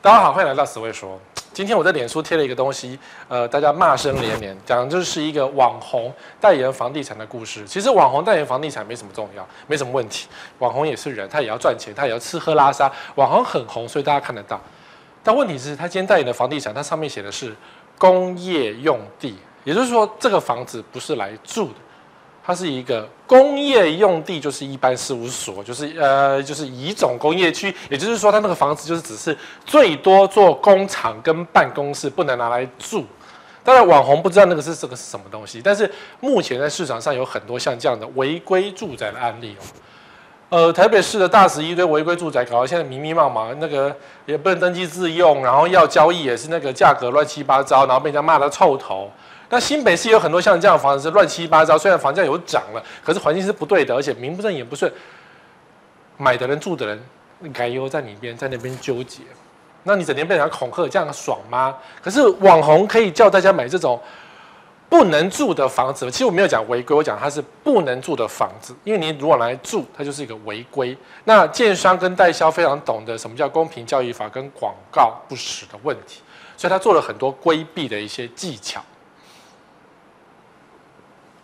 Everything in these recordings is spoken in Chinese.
大家好，欢迎来到死会说。今天我在脸书贴了一个东西，呃，大家骂声连连，讲的就是一个网红代言房地产的故事。其实网红代言房地产没什么重要，没什么问题。网红也是人，他也要赚钱，他也要吃喝拉撒。网红很红，所以大家看得到。但问题是，他今天代言的房地产，它上面写的是工业用地，也就是说，这个房子不是来住的。它是一个工业用地，就是一般事务所，就是呃，就是乙种工业区，也就是说，它那个房子就是只是最多做工厂跟办公室，不能拿来住。当然，网红不知道那个是这个是什么东西，但是目前在市场上有很多像这样的违规住宅的案例哦。呃，台北市的大十一堆违规住宅搞到现在密密麻麻，那个也不能登记自用，然后要交易也是那个价格乱七八糟，然后被人家骂得臭头。那新北市有很多像这样的房子是乱七八糟，虽然房价有涨了，可是环境是不对的，而且名不正言不顺，买的人住的人，该忧在里边，在那边纠结。那你整天被人家恐吓，这样爽吗？可是网红可以叫大家买这种不能住的房子，其实我没有讲违规，我讲它是不能住的房子，因为你如果来住，它就是一个违规。那建商跟代销非常懂得什么叫公平交易法跟广告不实的问题，所以他做了很多规避的一些技巧。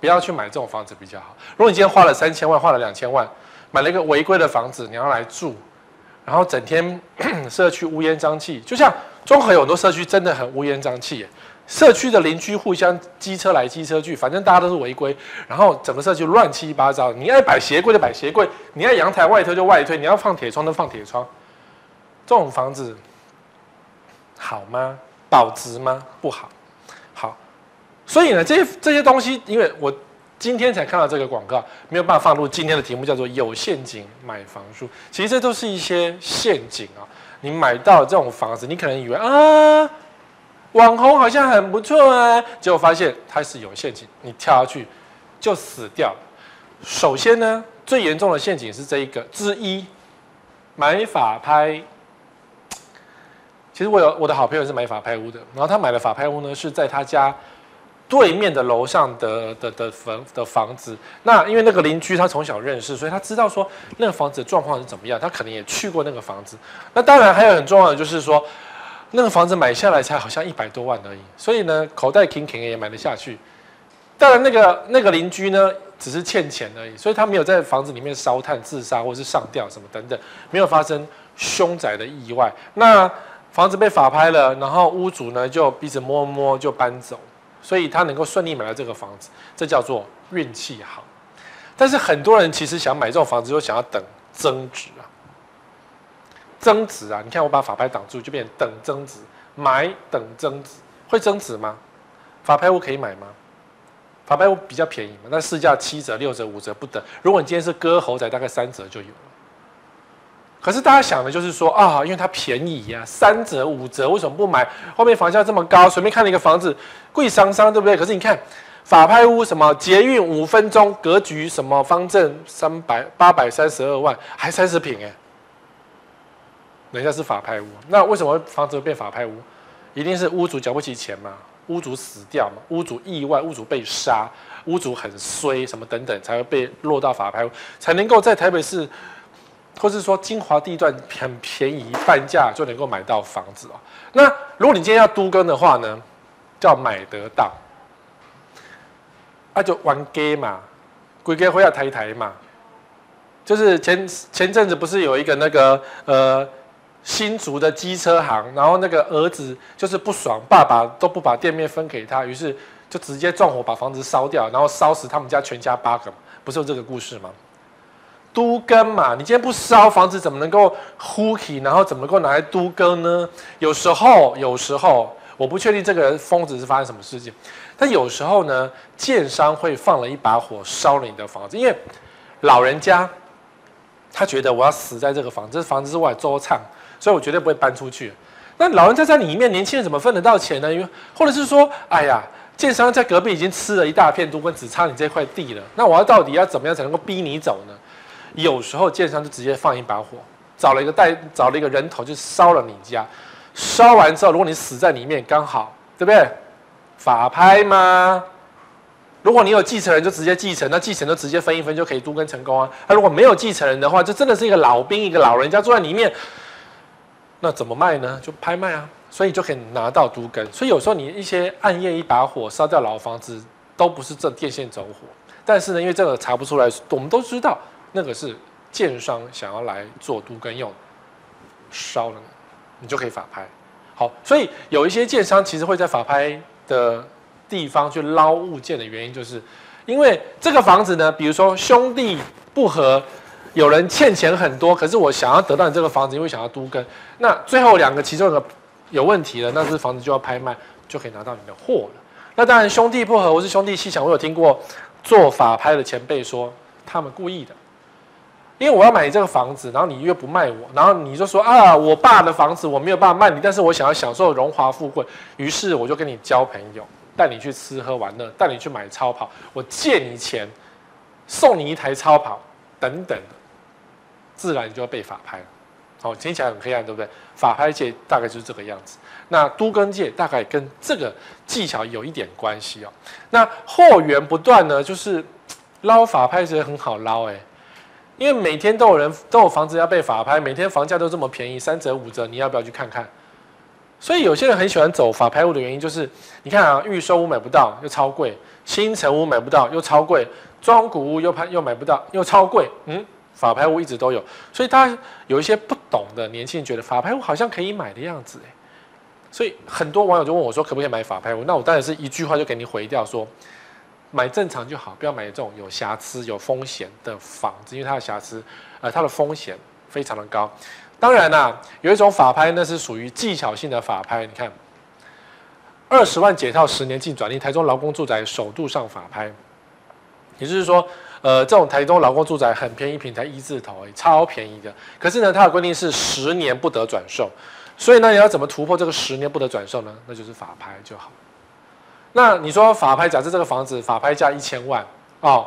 不要去买这种房子比较好。如果你今天花了三千万，花了两千万，买了一个违规的房子，你要来住，然后整天 社区乌烟瘴气，就像中和有很多社区真的很乌烟瘴气，社区的邻居互相机车来机车去，反正大家都是违规，然后整个社区乱七八糟。你爱摆鞋柜就摆鞋柜，你爱阳台外推就外推，你要放铁窗就放铁窗。这种房子好吗？保值吗？不好。所以呢，这些这些东西，因为我今天才看到这个广告，没有办法放入今天的题目，叫做“有陷阱买房术”。其实这都是一些陷阱啊！你买到这种房子，你可能以为啊，网红好像很不错啊，结果发现它是有陷阱，你跳下去就死掉。首先呢，最严重的陷阱是这一个之一，买法拍。其实我有我的好朋友是买法拍屋的，然后他买的法拍屋呢是在他家。对面的楼上的的的房的房子，那因为那个邻居他从小认识，所以他知道说那个房子的状况是怎么样，他可能也去过那个房子。那当然还有很重要的就是说，那个房子买下来才好像一百多万而已，所以呢口袋挺挺也买得下去。当然那个那个邻居呢只是欠钱而已，所以他没有在房子里面烧炭自杀或是上吊什么等等，没有发生凶宅的意外。那房子被法拍了，然后屋主呢就鼻子摸摸就搬走。所以他能够顺利买到这个房子，这叫做运气好。但是很多人其实想买这种房子，就想要等增值啊，增值啊！你看我把法拍挡住，就变成等增值，买等增值，会增值吗？法拍屋可以买吗？法拍屋比较便宜嘛，那市价七折、六折、五折不等。如果你今天是割喉仔，大概三折就有了。可是大家想的就是说啊，因为它便宜呀，三折五折，为什么不买？后面房价这么高，随便看了一个房子，贵桑桑，对不对？可是你看，法拍屋什么捷运五分钟，格局什么方正三百八百三十二万，还三十坪哎，人家是法拍屋，那为什么房子会变法拍屋？一定是屋主缴不起钱嘛，屋主死掉嘛，屋主意外，屋主被杀，屋主很衰，什么等等，才会被落到法拍屋，才能够在台北市。或是说精华地段很便宜，半价就能够买到房子哦。那如果你今天要都更的话呢，叫买得到，那、就玩 gay 嘛，鬼哥会要抬一抬嘛。就是前前阵子不是有一个那个呃新竹的机车行，然后那个儿子就是不爽，爸爸都不把店面分给他，于是就直接纵火把房子烧掉，然后烧死他们家全家八个，不是有这个故事吗？都更嘛，你今天不烧房子，怎么能够呼起，然后怎么能够拿来都更呢？有时候，有时候我不确定这个疯子是发生什么事情，但有时候呢，建商会放了一把火烧了你的房子，因为老人家他觉得我要死在这个房子，这房子是我的周产，所以我绝对不会搬出去。那老人家在里面，年轻人怎么分得到钱呢？因为或者是说，哎呀，建商在隔壁已经吃了一大片都跟，只差你这块地了，那我要到底要怎么样才能够逼你走呢？有时候建商就直接放一把火，找了一个带，找了一个人头就烧了你家，烧完之后，如果你死在里面，刚好对不对？法拍吗？如果你有继承人，就直接继承，那继承就直接分一分就可以都更成功啊。那如果没有继承人的话，就真的是一个老兵，一个老人家坐在里面，那怎么卖呢？就拍卖啊，所以就可以拿到都更。所以有时候你一些暗夜一把火烧掉老房子，都不是这电线走火。但是呢，因为这个查不出来，我们都知道那个是建商想要来做都更用，烧了你就可以法拍。好，所以有一些建商其实会在法拍的地方去捞物件的原因，就是因为这个房子呢，比如说兄弟不和，有人欠钱很多，可是我想要得到你这个房子，因为想要都更，那最后两个其中一个有问题了，那这房子就要拍卖，就可以拿到你的货了。那当然兄弟不和，我是兄弟鬩墙，我有听过。做法拍的前辈说，他们故意的，因为我要买你这个房子，然后你又不卖我，然后你就说啊，我爸的房子我没有办法卖你，但是我想要享受荣华富贵，于是我就跟你交朋友，带你去吃喝玩乐，带你去买超跑，我借你钱，送你一台超跑，等等，自然你就要被法拍了。好，听起来很黑暗，对不对？法拍界大概就是这个样子。那都更界大概跟这个技巧有一点关系哦。那货源不断呢，就是捞法拍其实很好捞哎，因为每天都有人都有房子要被法拍，每天房价都这么便宜，三折五折，你要不要去看看？所以有些人很喜欢走法拍屋的原因就是，你看啊，预售屋买不到又超贵，新城屋买不到又超贵，中古屋又拍又买不到又超贵，嗯。法拍屋一直都有，所以他有一些不懂的年轻人觉得法拍屋好像可以买的样子，所以很多网友就问我说，可不可以买法拍屋？那我当然是一句话就给你回掉说，买正常就好，不要买这种有瑕疵、有风险的房子，因为它的瑕疵，呃，它的风险非常的高。当然啦，有一种法拍那是属于技巧性的法拍，你看，二十万解套十年净转利，台中劳工住宅首度上法拍，也就是说。呃，这种台中劳工住宅很便宜，平台一字头，超便宜的。可是呢，它的规定是十年不得转售，所以呢，你要怎么突破这个十年不得转售呢？那就是法拍就好。那你说法拍，假设这个房子法拍价一千万哦，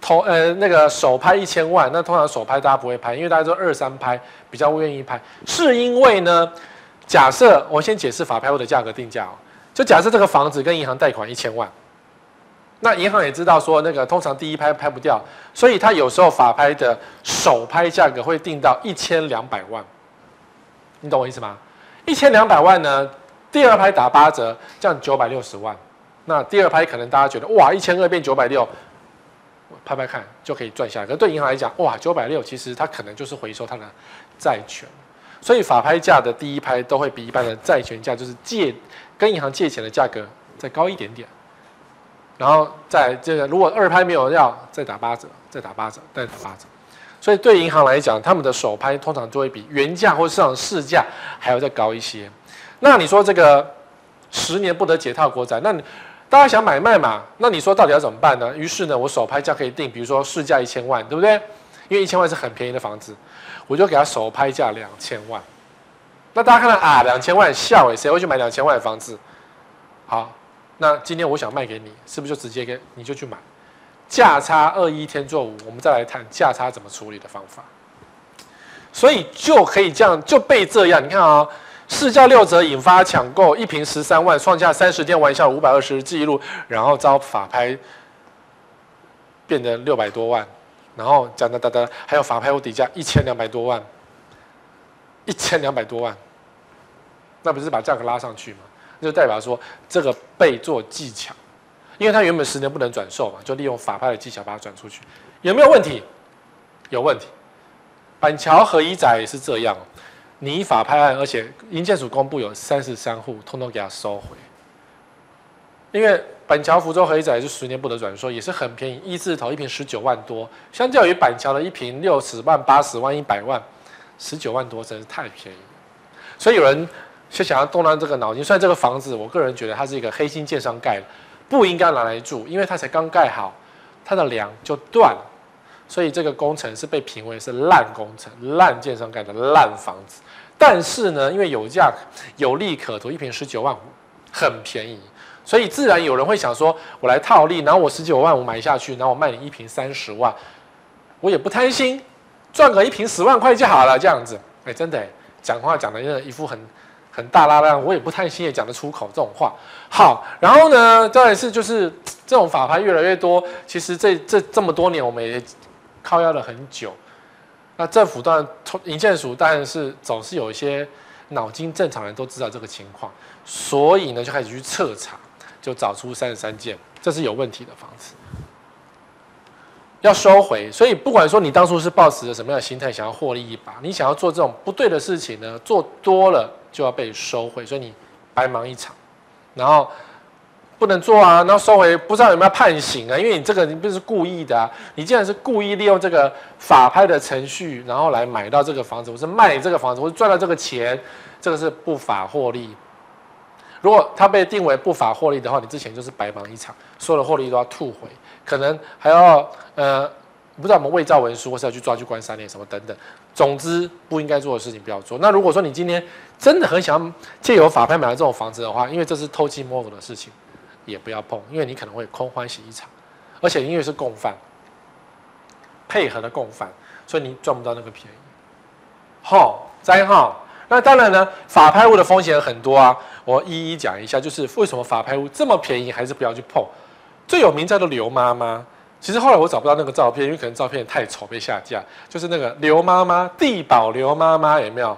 同呃那个首拍一千万，那通常首拍大家不会拍，因为大家都二三拍比较愿意拍，是因为呢，假设我先解释法拍屋的价格定价哦，就假设这个房子跟银行贷款一千万。那银行也知道说，那个通常第一拍拍不掉，所以他有时候法拍的首拍价格会定到一千两百万，你懂我意思吗？一千两百万呢，第二拍打八折，这样九百六十万。那第二拍可能大家觉得哇，一千二变九百六，拍拍看就可以赚下来。可是对银行来讲，哇，九百六其实它可能就是回收它的债权，所以法拍价的第一拍都会比一般的债权价，就是借跟银行借钱的价格再高一点点。然后在这个，如果二拍没有要，再打八折，再打八折，再打八折。所以对银行来讲，他们的首拍通常就会比原价或市场市价还要再高一些。那你说这个十年不得解套国债，那你大家想买卖嘛？那你说到底要怎么办呢？于是呢，我首拍价可以定，比如说市价一千万，对不对？因为一千万是很便宜的房子，我就给他首拍价两千万。那大家看到啊，两千万笑诶，谁会去买两千万的房子？好。那今天我想卖给你，是不是就直接给你就去买？价差二一天作五，我们再来谈价差怎么处理的方法。所以就可以这样就被这样，你看啊、市价六折引发抢购，一瓶十三万，创下三十天玩笑五百二十日记录，然后遭法拍变成六百多万，然后讲哒哒哒，还有法拍屋底价一千两百多万，一千两百多万，那不是把价格拉上去吗？那就代表说这个被做技巧，因为他原本十年不能转售嘛，就利用法拍的技巧把它转出去，有没有问题？有问题。板桥和一仔也是这样，你法拍案，而且营建署公布有三十三户，通通给他收回。因为板桥福州合一宅是十年不得转售，也是很便宜，一字头一坪十九万多，相较于板桥的一坪六十万、八十万、一百万，十九万多真是太便宜。所以有人。就想要动动这个脑筋，虽然这个房子，我个人觉得它是一个黑心建商盖的，不应该拿来住，因为它才刚盖好，它的梁就断了，所以这个工程是被评为是烂工程、烂建商盖的烂房子。但是呢，因为有价有利可图，一瓶十九万五，很便宜，所以自然有人会想说，我来套利，然后我十九万五买下去，然后我卖你一瓶三十万，我也不贪心，赚个一瓶十万块就好了，这样子。哎，真的，讲话讲的一一副很。很大剌剌，我也不太心也讲得出口这种话。好，然后呢，再来是就是这种法拍越来越多。其实这这这么多年，我们也靠压了很久。那政府当然，营建署当然是总是有一些脑筋正常人都知道这个情况，所以呢就开始去彻查，就找出三十三件，这是有问题的房子，要收回。所以不管说你当初是抱持着什么样的心态，想要获利一把，你想要做这种不对的事情呢，做多了就要被收回，所以你白忙一场，然后。不能做啊，然后收回，不知道有没有判刑啊？因为你这个你不是故意的啊，你既然是故意利用这个法拍的程序，然后来买到这个房子，或是卖你这个房子，或是赚到这个钱，这个是不法获利。如果他被定为不法获利的话，你之前就是白忙一场，所有的获利都要吐回，可能还要呃，不知道我们伪造文书，或是要去抓去关三年什么等等。总之不应该做的事情不要做。那如果说你今天真的很想借由法拍买到这种房子的话，因为这是偷鸡摸狗的事情。也不要碰，因为你可能会空欢喜一场，而且因为是共犯，配合的共犯，所以你赚不到那个便宜。好，再好，那当然呢，法拍屋的风险很多啊，我一一讲一下，就是为什么法拍屋这么便宜，还是不要去碰。最有名叫做刘妈妈，其实后来我找不到那个照片，因为可能照片太丑被下架，就是那个刘妈妈，地保刘妈妈有没有？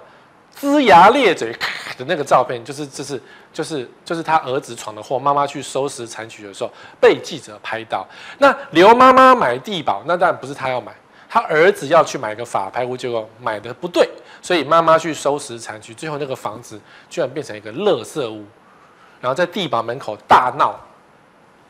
龇牙咧嘴的那个照片，就是就是就是就是他儿子闯的祸，妈妈去收拾残局的时候被记者拍到。那刘妈妈买地保，那当然不是他要买，他儿子要去买个法拍屋，结果买的不对，所以妈妈去收拾残局，最后那个房子居然变成一个垃圾屋，然后在地保门口大闹，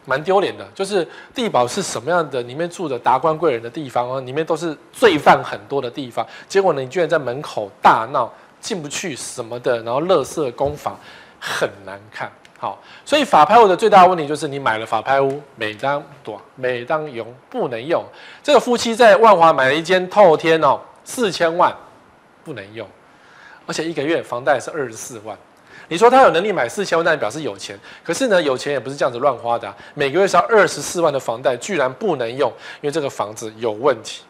蛮丢脸的。就是地保是什么样的？里面住着达官贵人的地方哦，里面都是罪犯很多的地方，结果呢，你居然在门口大闹。进不去什么的，然后垃圾工坊很难看，好，所以法拍屋的最大问题就是你买了法拍屋，每当多，每当用不能用。这个夫妻在万华买了一间透天哦，四千万不能用，而且一个月房贷是二十四万。你说他有能力买四千万，那表示有钱，可是呢，有钱也不是这样子乱花的，每个月是要二十四万的房贷，居然不能用，因为这个房子有问题。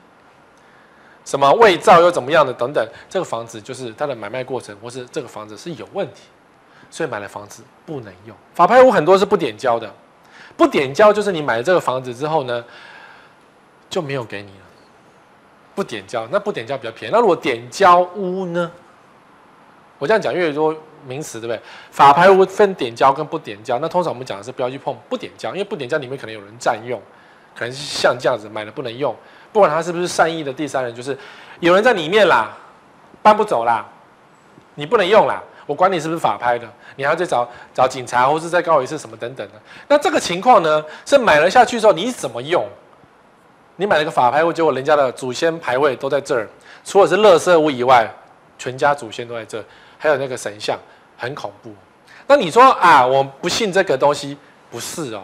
什么伪造又怎么样的等等，这个房子就是它的买卖过程，或是这个房子是有问题，所以买了房子不能用。法拍屋很多是不点交的，不点交就是你买了这个房子之后呢，就没有给你了。不点交，那不点交比较便宜。那如果点交屋呢？我这样讲越多名词，对不对？法拍屋分点交跟不点交，那通常我们讲的是不要去碰不点交，因为不点交里面可能有人占用，可能是像这样子买了不能用。不管他是不是善意的第三人，就是有人在里面啦，搬不走啦，你不能用啦，我管你是不是法拍的，你还要再找找警察，或是再告一次什么等等的。那这个情况呢，是买了下去之后你怎么用？你买了个法拍屋，结果人家的祖先牌位都在这儿，除了是垃圾屋以外，全家祖先都在这儿，还有那个神像，很恐怖。那你说啊，我不信这个东西，不是哦。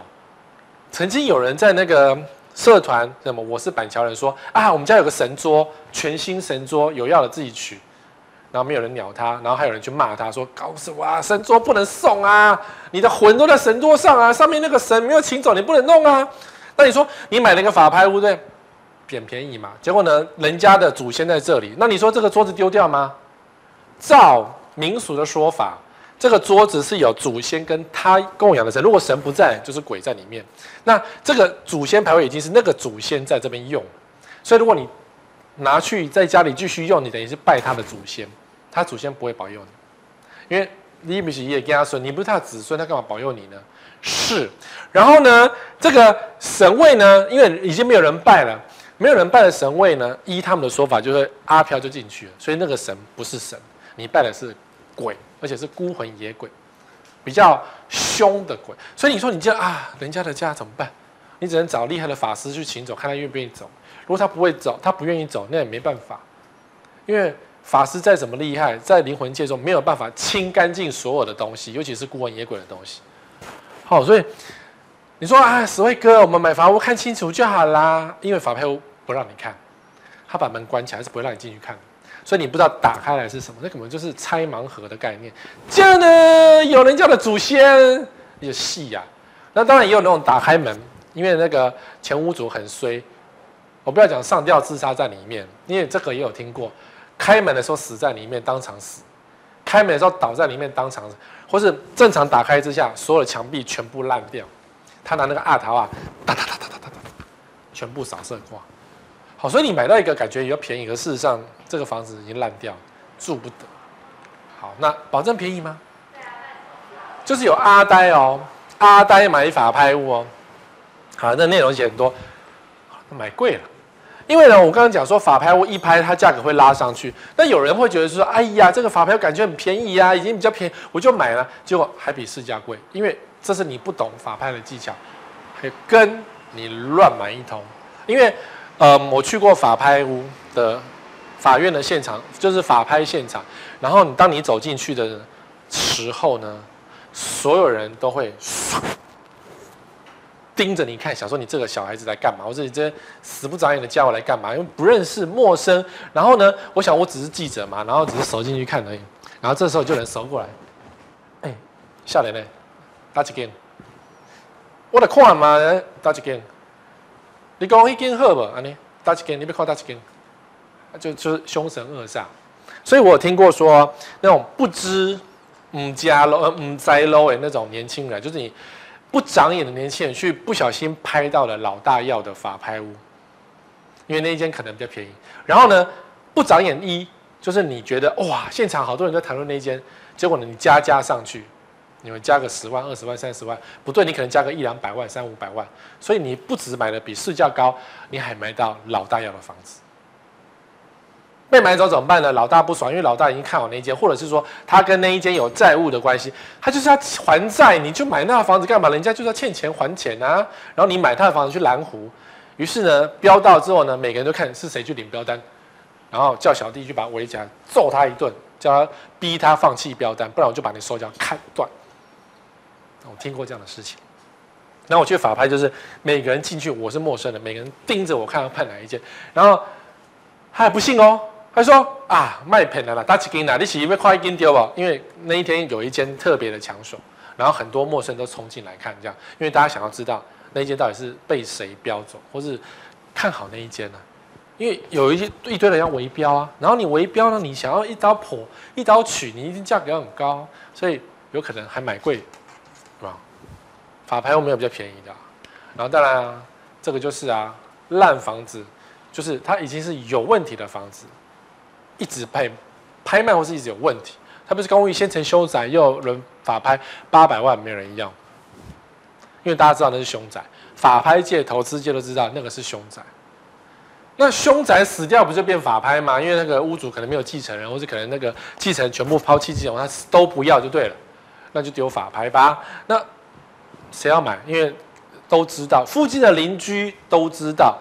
曾经有人在那个。社团什么？我是板桥人，说啊，我们家有个神桌，全新神桌，有要的自己取，然后没有人鸟他，然后还有人去骂他说，搞什么啊？神桌不能送啊！你的魂都在神桌上啊，上面那个神没有请走，你不能弄啊！那你说你买了一个法拍屋对，捡便宜嘛？结果呢，人家的祖先在这里，那你说这个桌子丢掉吗？照民俗的说法。这个桌子是有祖先跟他供养的神，如果神不在，就是鬼在里面。那这个祖先牌位已经是那个祖先在这边用，所以如果你拿去在家里继续用，你等于是拜他的祖先，他祖先不会保佑你，因为你不是爷爷孙，你不是他的子孙，他干嘛保佑你呢？是。然后呢，这个神位呢，因为已经没有人拜了，没有人拜的神位呢，依他们的说法，就是阿飘就进去了，所以那个神不是神，你拜的是鬼。而且是孤魂野鬼，比较凶的鬼，所以你说你这样啊，人家的家怎么办？你只能找厉害的法师去请走，看他愿不愿意走。如果他不会走，他不愿意走，那也没办法，因为法师再怎么厉害，在灵魂界中没有办法清干净所有的东西，尤其是孤魂野鬼的东西。好，所以你说啊，十位哥，我们买房屋看清楚就好啦，因为法拍屋不让你看，他把门关起来，是不会让你进去看。所以你不知道打开来是什么，那可能就是拆盲盒的概念。这样呢，有人家的祖先有戏呀。那当然也有那种打开门，因为那个前屋主很衰。我不要讲上吊自杀在里面，因为这个也有听过。开门的时候死在里面，当场死；开门的时候倒在里面，当场死。或是正常打开之下，所有的墙壁全部烂掉。他拿那个阿桃啊，哒哒哒哒哒哒，全部扫射挂。好，所以你买到一个感觉比较便宜，可事实上这个房子已经烂掉，住不得。好，那保证便宜吗？就是有阿呆哦，阿呆买法拍屋哦。好，那内容写很多，买贵了。因为呢，我刚刚讲说法拍屋一拍，它价格会拉上去。那有人会觉得说，哎呀，这个法拍屋感觉很便宜啊，已经比较便宜，我就买了。结果还比市价贵，因为这是你不懂法拍的技巧，还跟你乱买一通。因为，呃，我去过法拍屋的法院的现场，就是法拍现场。然后你当你走进去的时候呢，所有人都会。盯着你看，想说你这个小孩子来干嘛？我说你这死不长眼的家伙来干嘛？因为不认识、陌生。然后呢，我想我只是记者嘛，然后只是走进去看而已。然后这时候就有人走过来，哎，少年呢？打几间？我来看嘛，打几间？你讲一间好不？安尼打几间？你别看打几间？就就是凶神恶煞。所以我有听过说那种不知唔家喽、唔在喽的那种年轻人，就是你。不长眼的年轻人去不小心拍到了老大要的法拍屋，因为那一间可能比较便宜。然后呢，不长眼一就是你觉得哇，现场好多人在谈论那一间，结果呢你加加上去，你们加个十万、二十万、三十万，不对，你可能加个一两百万、三五百万，所以你不只买的比市价高，你还买到老大要的房子。被买走怎么办呢？老大不爽，因为老大已经看好那一间，或者是说他跟那一间有债务的关系，他就是要还债，你就买那个房子干嘛？人家就是要欠钱还钱啊。然后你买他的房子去蓝湖，于是呢，标到之后呢，每个人都看是谁去领标单，然后叫小弟去把他围起来揍他一顿，叫他逼他放弃标单，不然我就把你手脚砍断。我听过这样的事情。然后我去法拍，就是每个人进去，我是陌生的，每个人盯着我看要判哪一间，然后他还不信哦。他说啊，卖骗了啦，大几斤啦？你是因为快一斤丢吧？因为那一天有一间特别的抢手，然后很多陌生都冲进来看，这样，因为大家想要知道那一间到底是被谁标走，或是看好那一间呢、啊？因为有一些一堆人要围标啊，然后你围标呢，你想要一刀破、一刀取，你一定价格要很高，所以有可能还买贵，是吧？法拍我没有比较便宜的，然后当然啊，这个就是啊，烂房子，就是它已经是有问题的房子。一直拍拍卖或是一直有问题，它不是公寓先成凶宅，又轮法拍八百万没有人要，因为大家知道那是凶宅，法拍界、投资界都知道那个是凶宅。那凶宅死掉不就变法拍吗？因为那个屋主可能没有继承人，或是可能那个继承全部抛弃继承，他都不要就对了，那就丢法拍吧。那谁要买？因为都知道，附近的邻居都知道，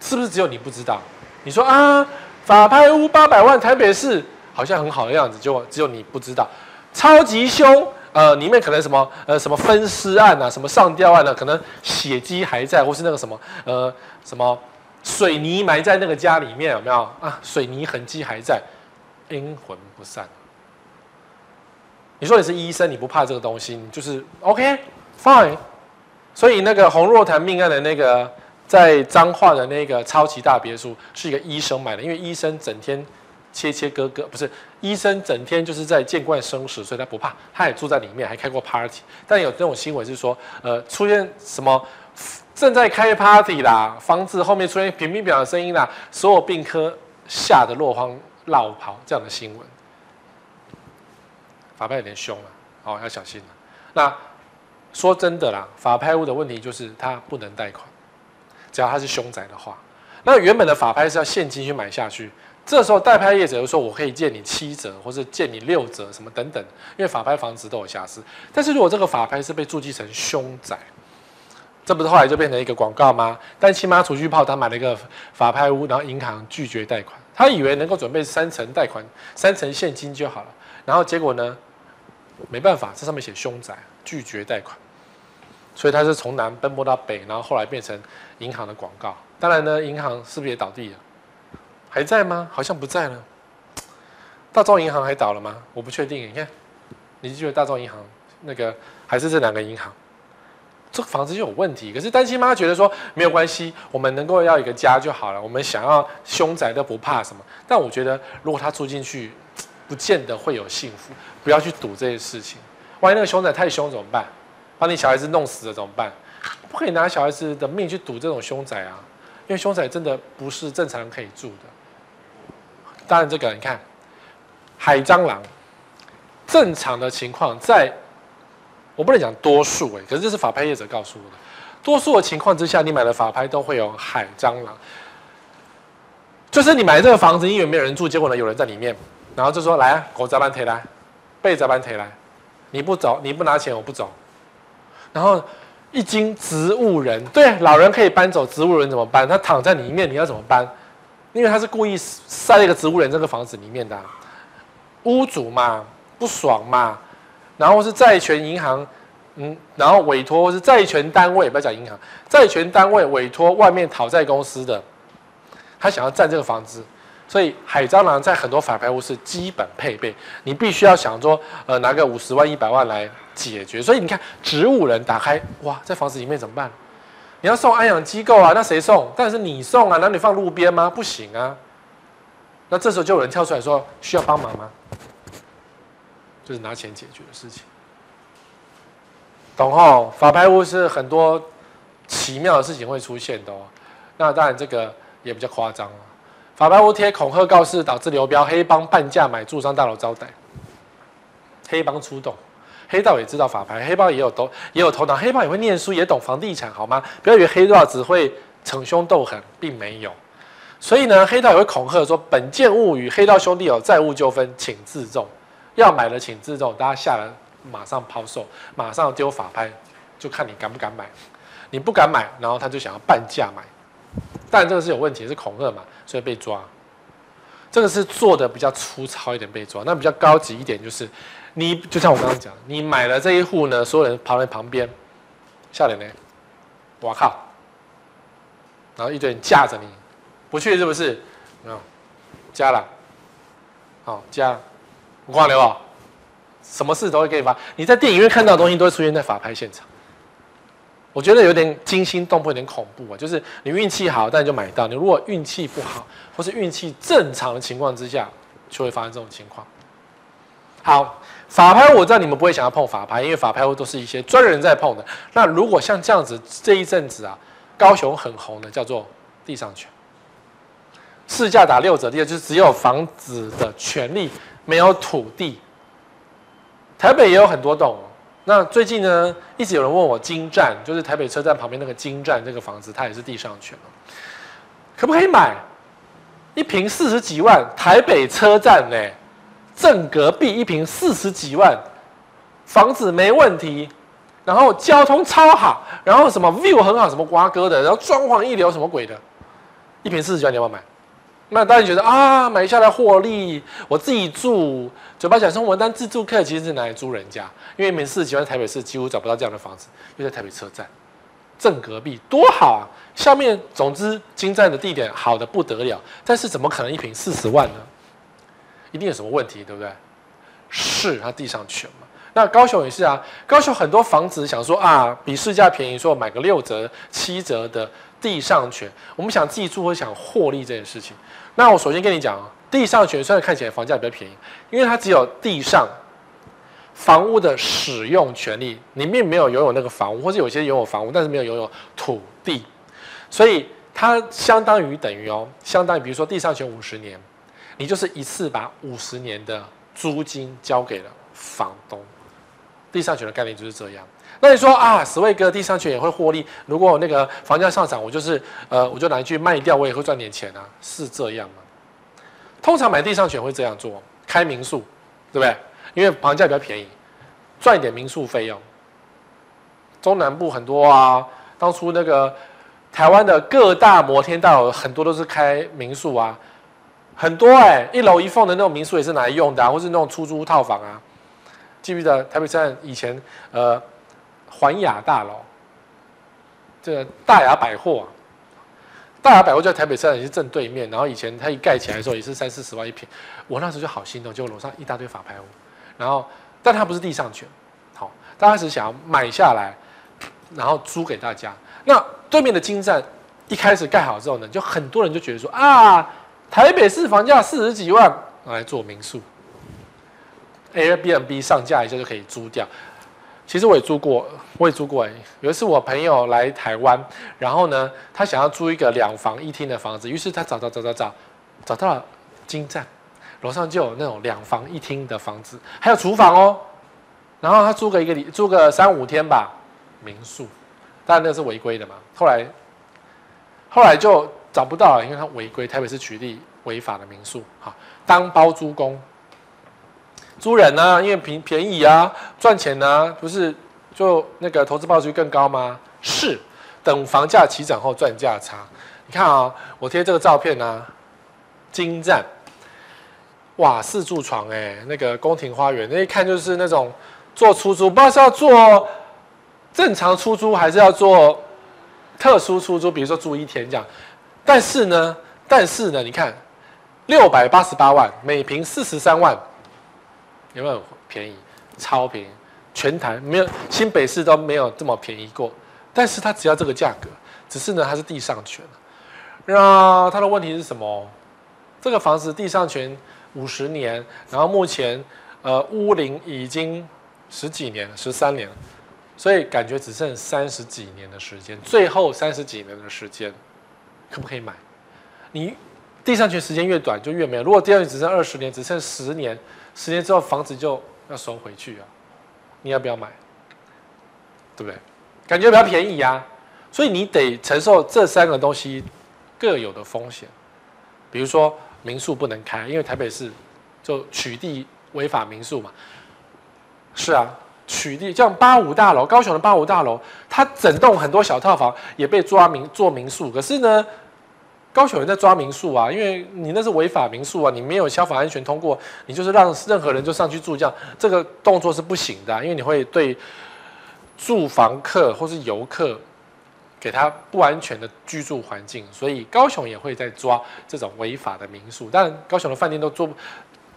是不是只有你不知道？你说啊？法拍屋八百万，台北市好像很好的样子，就只有你不知道，超级凶，呃，里面可能什么呃什么分尸案啊，什么上吊案啊，可能血迹还在，或是那个什么呃什么水泥埋在那个家里面有没有啊？水泥痕迹还在，阴魂不散。你说你是医生，你不怕这个东西，你就是 OK fine。所以那个洪若潭命案的那个。在彰化的那个超级大别墅是一个医生买的，因为医生整天切切割割，不是医生整天就是在见惯生死，所以他不怕，他也住在里面，还开过 party。但有这种新闻是说，呃，出现什么正在开 party 啦，房子后面出现乒乒乓乓的声音啦，所有病科吓得落荒落跑这样的新闻，法拍有点凶了，哦，要小心了。那说真的啦，法拍屋的问题就是它不能贷款。只要他是凶宅的话，那原本的法拍是要现金去买下去。这时候代拍业者就说：“我可以借你七折，或是借你六折，什么等等。”因为法拍房子都有瑕疵。但是如果这个法拍是被注记成凶宅，这不是后来就变成一个广告吗？但亲妈出去泡，他买了一个法拍屋，然后银行拒绝贷款，他以为能够准备三成贷款、三成现金就好了。然后结果呢？没办法，这上面写凶宅，拒绝贷款。所以他是从南奔波到北，然后后来变成银行的广告。当然呢，银行是不是也倒地了？还在吗？好像不在了。大众银行还倒了吗？我不确定。你看，你觉得大众银行那个还是这两个银行？这个房子就有问题。可是担心妈觉得说没有关系，我们能够要一个家就好了。我们想要凶宅都不怕什么。但我觉得，如果他住进去，不见得会有幸福。不要去赌这些事情。万一那个凶宅太凶怎么办？把你小孩子弄死了怎么办？不可以拿小孩子的命去赌这种凶宅啊！因为凶宅真的不是正常人可以住的。当然，这个你看，海蟑螂，正常的情况，在我不能讲多数诶，可是这是法拍业者告诉我的。多数的情况之下，你买的法拍都会有海蟑螂，就是你买这个房子，因为没有人住，结果呢有人在里面，然后就说来啊，狗砸班提来，被砸班提来，你不走，你不拿钱，我不走。然后一经植物人，对，老人可以搬走，植物人怎么搬？他躺在里面，你要怎么搬？因为他是故意塞一个植物人这个房子里面的，屋主嘛不爽嘛，然后是债权银行，嗯，然后委托是债权单位，不要讲银行，债权单位委托外面讨债公司的，他想要占这个房子，所以海蟑螂在很多法拍屋是基本配备，你必须要想说，呃，拿个五十万一百万来解决。所以你看，植物人打开，哇，在房子里面怎么办？你要送安养机构啊？那谁送？但是你送啊？那你放路边吗？不行啊！那这时候就有人跳出来说：“需要帮忙吗？”就是拿钱解决的事情，懂后？法拍屋是很多奇妙的事情会出现的哦。那当然这个也比较夸张了。法拍屋贴恐吓告示，导致流标，黑帮半价买住商大楼招待，黑帮出动。黑道也知道法拍，黑帮也有头也有头脑，黑帮也会念书，也懂房地产，好吗？不要以为黑道只会逞凶斗狠，并没有。所以呢，黑道也会恐吓说，本件物与黑道兄弟有债务纠纷，请自重。要买了请自重，大家下来马上抛售，马上丢法拍，就看你敢不敢买。你不敢买，然后他就想要半价买，但这个是有问题，是恐吓嘛，所以被抓。这个是做的比较粗糙一点被抓，那比较高级一点就是。你就像我刚刚讲，你买了这一户呢，所有人跑在旁边，笑脸呢，我靠，然后一堆人架着你，不去是不是？没有，加了，好加，我挂了哦，什么事都会给你发。你在电影院看到的东西都会出现在法拍现场，我觉得有点惊心动魄，有点恐怖啊。就是你运气好，但你就买到；你如果运气不好，或是运气正常的情况之下，就会发生这种情况。好。法拍我知道你们不会想要碰法拍，因为法拍都是一些专人在碰的。那如果像这样子，这一阵子啊，高雄很红的叫做地上权，市价打六折第二，就是只有房子的权利，没有土地。台北也有很多栋。那最近呢，一直有人问我金站，就是台北车站旁边那个金站这个房子，它也是地上权，可不可以买？一坪四十几万，台北车站呢？正隔壁一平四十几万，房子没问题，然后交通超好，然后什么 view 很好，什么瓜哥的，然后装潢一流，什么鬼的，一平四十几万你要不要买？那当然觉得啊，买下来获利，我自己住，嘴巴讲说我当自住客，其实是拿来租人家，因为一坪四十几万台北市几乎找不到这样的房子，又在台北车站正隔壁，多好啊！下面总之京站的地点好的不得了，但是怎么可能一坪四十万呢？一定有什么问题，对不对？是它地上权嘛？那高雄也是啊。高雄很多房子想说啊，比市价便宜，说买个六折、七折的地上权。我们想自己住或想获利这件事情。那我首先跟你讲啊，地上权虽然看起来房价比较便宜，因为它只有地上房屋的使用权利，你并没有拥有那个房屋，或者有些拥有房屋，但是没有拥有土地，所以它相当于等于哦，相当于比如说地上权五十年。你就是一次把五十年的租金交给了房东，地上权的概念就是这样。那你说啊，十位哥地上权也会获利？如果那个房价上涨，我就是呃，我就拿去卖掉，我也会赚点钱啊？是这样吗？通常买地上权会这样做，开民宿，对不对？因为房价比较便宜，赚一点民宿费用。中南部很多啊，当初那个台湾的各大摩天大楼很多都是开民宿啊。很多哎、一楼一凤的那种民宿也是拿来用的啊，或是那种出租套房啊。记不记得台北站以前呃环亚大楼，这个大雅百货，啊，大雅百货就在台北车站也是正对面。然后以前它一盖起来的时候也是三四十万一平，我那时候就好心动，就楼上一大堆法拍屋。然后但它不是地上权，好，大家只想要买下来，然后租给大家。那对面的金站一开始盖好之后呢，就很多人就觉得说啊。台北市房价四十几万，来做民宿，Airbnb 上架一下就可以租掉。其实我也租过，我也租过。哎，有一次我朋友来台湾，然后呢，他想要租一个两房一厅的房子，于是他找找找找找，找到了金站，楼上就有那种两房一厅的房子，还有厨房哦。然后他租个一个礼，租个三五天吧，民宿，当然那是违规的嘛。后来，后来就找不到了，因为他违规，台北市取缔违法的民宿，哈，当包租公，租人呢、啊，因为便便宜啊，赚钱呢、啊，不是就那个投资报酬率更高吗？是，等房价起涨后赚价差。你看啊、我贴这个照片啊，精湛，哇，四柱床哎，那个宫廷花园，那一看就是那种。做出租，不知道是要做正常出租，还是要做特殊出租，比如说住一天这样。但是呢，但是呢，你看六百八十八万，每坪四十三万，有没有便宜？超便宜，全台没有，新北市都没有这么便宜过。但是它只要这个价格，只是呢，它是地上权。那它的问题是什么？这个房子地上权五十年，然后目前呃屋龄已经。十几年，十三年，所以感觉只剩三十几年的时间，最后三十几年的时间，可不可以买？你地上权时间越短就越没有。如果地上权只剩二十年，只剩十年，十年之后房子就要收回去啊，你要不要买？对不对？感觉比较便宜呀，啊，所以你得承受这三个东西各有的风险。比如说民宿不能开，因为台北市就取缔违法民宿嘛。是啊，取缔像八五大楼，高雄的八五大楼，它整栋很多小套房也被抓民做民宿。可是呢，高雄人在抓民宿啊，因为你那是违法民宿啊，你没有消防安全通过，你就是让任何人就上去住，这样这个动作是不行的，因为你会对住房客或是游客给他不安全的居住环境，所以高雄也会在抓这种违法的民宿。但高雄的饭店都住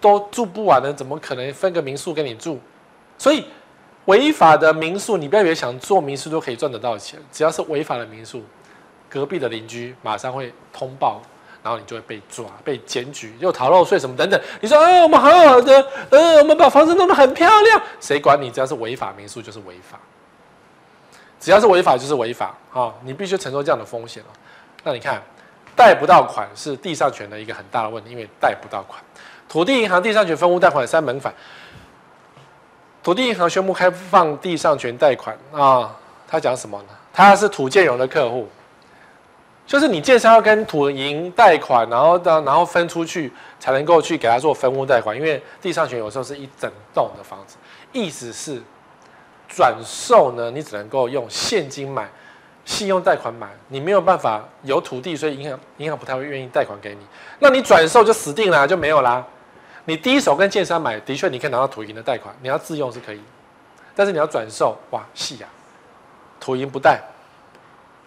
都住不完了，怎么可能分个民宿给你住？所以，违法的民宿，你不要以为想做民宿都可以赚得到钱。只要是违法的民宿，隔壁的邻居马上会通报，然后你就会被抓、被检举，又逃漏税什么等等。你说，啊，我们好好的，呃，我们把房子弄得很漂亮，谁管你？只要是违法民宿就是违法，只要是违法就是违法啊！你必须承受这样的风险。那你看，贷不到款是地上权的一个很大的问题，因为贷不到款。土地银行地上权分屋贷款三门反。土地银行宣布开放地上权贷款啊，他讲什么呢？他是土建融的客户，就是你建商要跟土银贷款，然后然后分出去才能够去给他做分屋贷款，因为地上权有时候是一整栋的房子，意思是转售呢，你只能够用现金买，信用贷款买，你没有办法有土地，所以银行银行不太会愿意贷款给你，那你转售就死定了，就没有啦。你第一手跟建商买，的确你可以拿到土银的贷款，你要自用是可以，但是你要转售，哇，细呀，土银不贷，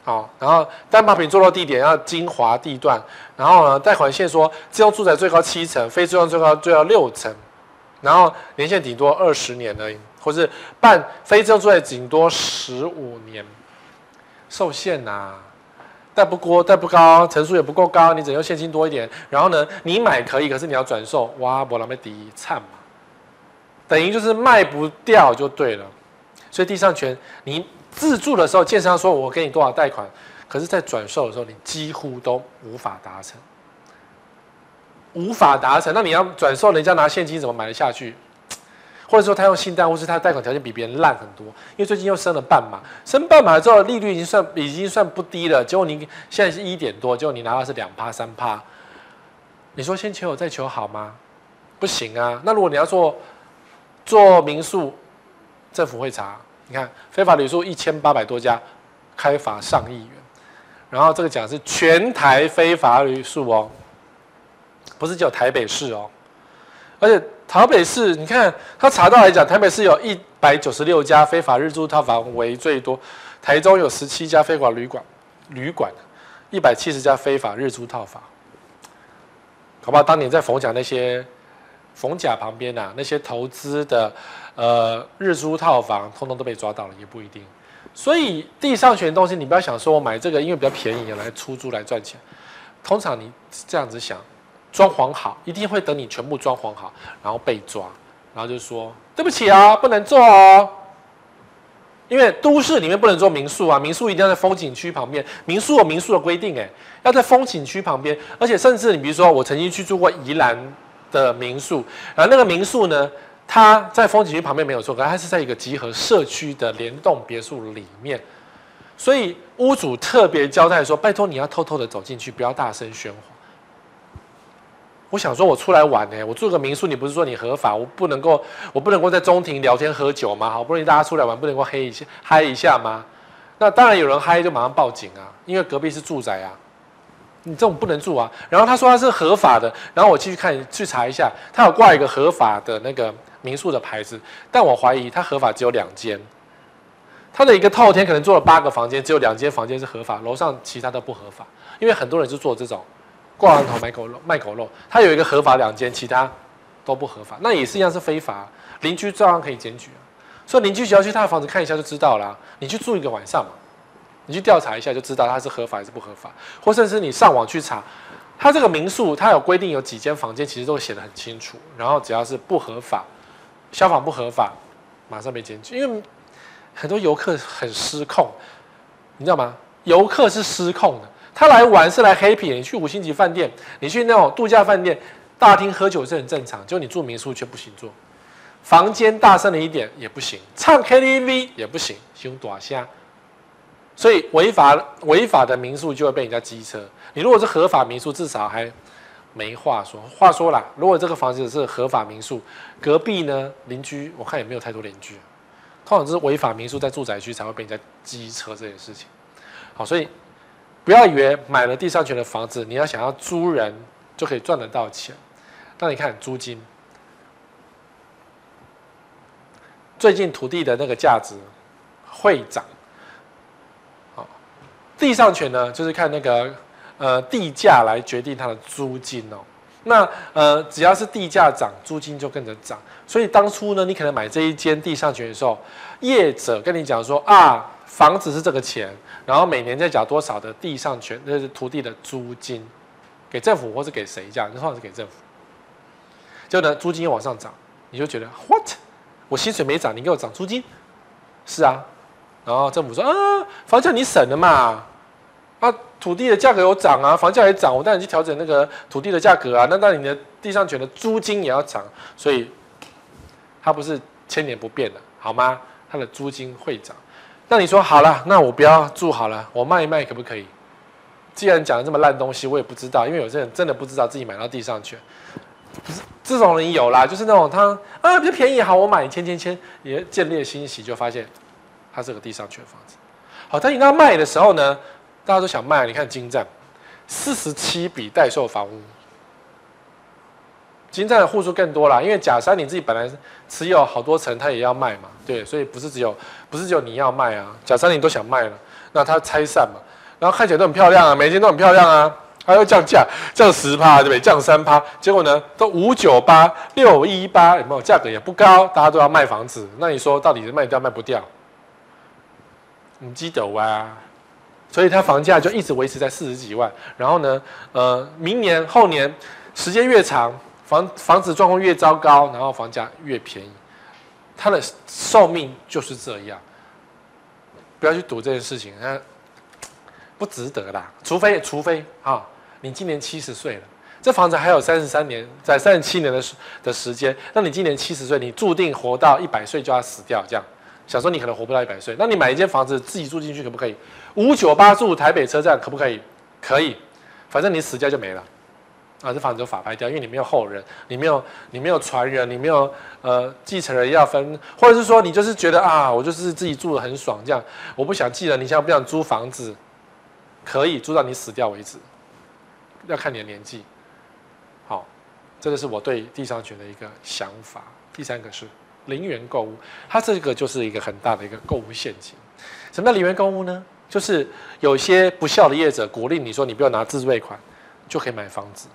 好，然后担保品坐落地点要精华地段，然后呢，贷款限说自用住宅最高七层，非自用最高最高六层，然后年限顶多二十年而已，或是办非自用住宅顶多十五年，受限呐、啊。贷不过，贷不高，成数也不够高，你只能用现金多一点。然后呢，你买可以，可是你要转售，哇，不那么低，惨嘛，等于就是卖不掉就对了。所以地上权，你自住的时候，建商说我给你多少贷款，可是，在转售的时候，你几乎都无法达成，无法达成。那你要转售，人家拿现金怎么买得下去？或者说他用信贷，或是他的贷款条件比别人烂很多，因为最近又升了半码，升半码之后利率已经算已经算不低了，结果你现在是一点多，结果你拿到是两趴三趴，你说先求有再求好吗？不行啊！那如果你要做做民宿，政府会查，你看非法旅宿一千八百多家，开罚上亿元，然后这个讲是全台非法旅宿哦，不是只有台北市哦，而且。台北市，你看他查到来讲，台北市有一百九十六家非法日租套房为最多，台中有十七家非法旅馆，旅馆一百七十家非法日租套房，好不好？当年在逢甲那些逢甲旁边、啊，那些投资的呃日租套房，通通都被抓到了，也不一定。所以地上权的东西，你不要想说我买这个，因为比较便宜，来出租来赚钱。通常你这样子想。装潢好，一定会等你全部装潢好，然后被抓，然后就说对不起啊，不能做哦，因为都市里面不能做民宿啊，民宿一定要在风景区旁边，民宿有民宿的规定，诶，要在风景区旁边，而且甚至你比如说，我曾经去住过宜兰的民宿，然后那个民宿呢，它在风景区旁边没有错，可是它是在一个集合社区的联栋别墅里面，所以屋主特别交代说：“拜托你要偷偷的走进去，不要大声喧哗。”我想说，我出来玩呢，我住个民宿，你不是说你合法，我不能够，我不能够在中庭聊天喝酒吗？好不容易大家出来玩，不能够嗨一下嗨一下吗？那当然有人嗨就马上报警啊，因为隔壁是住宅啊。你这种不能住啊！然后他说他是合法的，然后我继续看去查一下，他有挂一个合法的那个民宿的牌子，但我怀疑他合法只有两间，他的一个套天可能做了八个房间，只有两间房间是合法，楼上其他都不合法，因为很多人是做这种挂羊头卖狗肉卖狗肉，他有一个合法两间，其他都不合法，那也是一样是非法，邻居照样可以检举，所以邻居只要去他的房子看一下就知道啦，你去住一个晚上嘛。你去调查一下就知道它是合法还是不合法，或甚至你上网去查，它这个民宿它有规定有几间房间，其实都写得很清楚。然后只要是不合法，消防不合法，马上被检举。因为很多游客很失控，你知道吗？游客是失控的，他来玩是来 happy。你去五星级饭店，你去那种度假饭店大厅喝酒是很正常，就你住民宿却不行做，房间大声了一点也不行，唱 KTV 也不行，凶大虾。所以违法违法的民宿就会被人家机车。你如果是合法民宿，至少还没话说。话说啦，如果这个房子是合法民宿，隔壁呢邻居我看也没有太多邻居。通常是违法民宿在住宅区才会被人家机车这件事情。好，所以不要以为买了地上权的房子，你要想要租人就可以赚得到钱。那你看租金，最近土地的那个价值会涨。好地上权呢，就是看那个呃地价来决定它的租金哦。那呃只要是地价涨，租金就跟着涨。所以当初呢，你可能买这一间地上权的时候，业者跟你讲说啊，房子是这个钱，然后每年再缴多少的地上权，那是土地的租金，给政府或是给谁这样？那通常是给政府。就呢，租金又往上涨，你就觉得 what？我薪水没涨，你给我涨租金？是啊。然后政府说啊，房价你省了嘛。啊，土地的价格有涨啊，房价也涨，我带你去调整那个土地的价格啊。那那你的地上权的租金也要涨，所以它不是千年不变的，好吗？它的租金会涨。那你说好了，那我不要住好了，我卖一卖可不可以？既然讲的这么烂东西，我也不知道，因为有些人真的不知道自己买到地上权。不是这种人有啦，就是那种他啊比较便宜，好，我买签签签，也见猎心喜，就发现它是个地上权房子。好，当你要卖的时候呢？大家都想卖，你看金站四十七笔待售房屋，金站的户数更多啦，因为假山你自己本来持有好多层，他也要卖嘛，对，所以不是只有不是只有你要卖啊，假山你都想卖了，那他拆散嘛，然后看起来都很漂亮啊，每间都很漂亮啊，还要降价，降十趴对不对？降三趴，结果呢都五九八六一八，有没有？价格也不高，大家都要卖房子，那你说到底是卖掉卖不掉？你记得啊？所以它房价就一直维持在四十几万，然后呢，呃，明年后年时间越长，房房子状况越糟糕，然后房价越便宜，它的寿命就是这样。不要去赌这件事情，它不值得啦。除非除非啊，你今年七十岁了，这房子还有三十三年，在三十七年的的时间，那你今年七十岁，你注定活到一百岁就要死掉，这样。想说你可能活不到一百岁，那你买一间房子自己住进去可不可以？五九八住台北车站可不可以？可以，反正你死掉就没了，啊，这房子就法拍掉，因为你没有后人，你没有你没有传人，你没有呃继承人要分，或者是说你就是觉得啊，我就是自己住得很爽这样，我不想继承，你现在不想租房子，可以租到你死掉为止，要看你的年纪。好，这个是我对地上权的一个想法。第三个是。零元购物，它这个就是一个很大的一个购物陷阱。什么叫零元购物呢？就是有些不孝的业者鼓励你说，你不要拿自备款就可以买房子，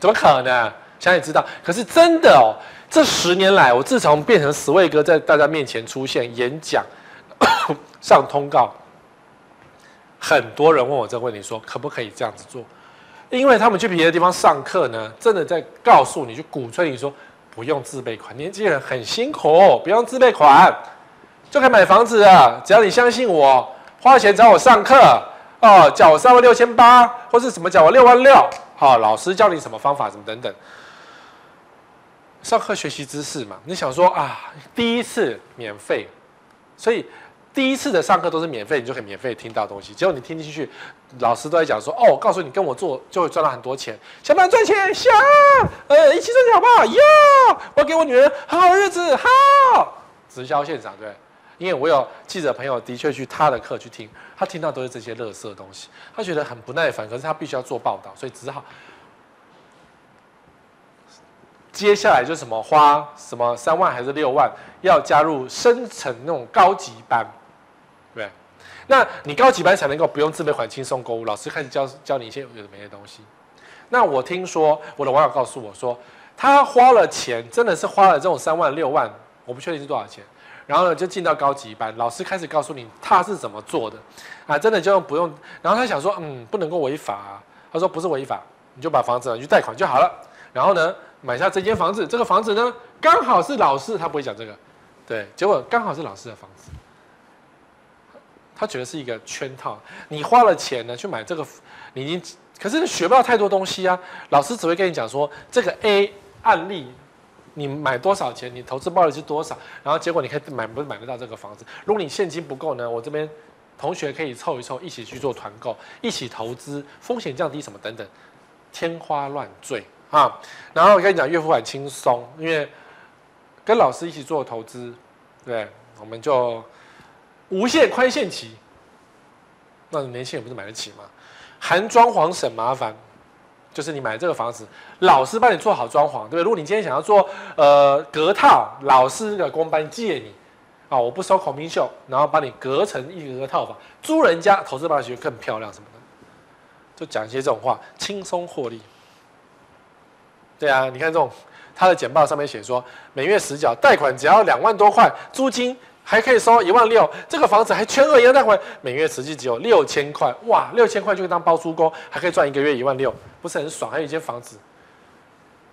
怎么可能？想也知道。可是真的哦，这十年来，我自从变成十位哥在大家面前出现演讲、上通告，很多人问我这个问题，说可不可以这样子做？因为他们去别的地方上课呢，真的在告诉你，就鼓吹你说。不用自备款，年轻人很辛苦，不用自备款就可以买房子啊！只要你相信我，花钱找我上课哦，缴我三万六千八，或是什么缴我六万六，好，老师教你什么方法，什么等等。上课学习知识嘛，你想说啊，第一次免费，所以第一次的上课都是免费，你就可以免费听到东西。结果你听进去，老师都在讲说，哦，我告诉你，跟我做就会赚到很多钱，想不想赚钱？想，呃，一起赚钱好不好？要，我给我女儿好日子，好。直销现场对，因为我有记者朋友的确去他的课去听，他听到都是这些垃圾的东西，他觉得很不耐烦，可是他必须要做报道，所以只好。接下来就什么花什么三万还是六万，要加入深层那种高级班，对，那你高级班才能够不用自备款轻松购物，老师开始教教你一些有的没的东西。那我听说我的网友告诉我说，他花了钱，真的是花了这种三万六万，我不确定是多少钱，然后呢就进到高级班，老师开始告诉你他是怎么做的，啊，真的就不用，然后他想说，嗯，不能够违法啊，他说不是违法，你就把房子拿去贷款就好了，然后呢。买下这间房子，这个房子呢，刚好是老师，他不会讲这个，对，结果刚好是老师的房子，他觉得是一个圈套。你花了钱呢去买这个，你已经，可是你学不到太多东西啊。老师只会跟你讲说，这个 A 案例，你买多少钱，你投资报率是多少，然后结果你可以买不买得到这个房子。如果你现金不够呢，我这边同学可以凑一凑，一起去做团购，一起投资，风险降低什么等等，天花乱坠。啊，然后我跟你讲，月付款轻松，因为跟老师一起做投资，对，我们就无限宽限期。那年轻人不是买得起吗？含装潢省麻烦，就是你买这个房子，老师帮你做好装潢，对不对？如果你今天想要做呃隔套，老师的工班借你，啊，我不收孔明秀，然后帮你隔成一个套房，租人家投资办学更漂亮什么的，就讲一些这种话，轻松获利。对啊，你看这种，他的简报上面写说，每月实缴贷款只要两万多块，租金还可以收一万六，这个房子还全额一样贷款，每月实际只有六千块，哇，六千块就可以当包租公，还可以赚一个月一万六，不是很爽？还有一间房子，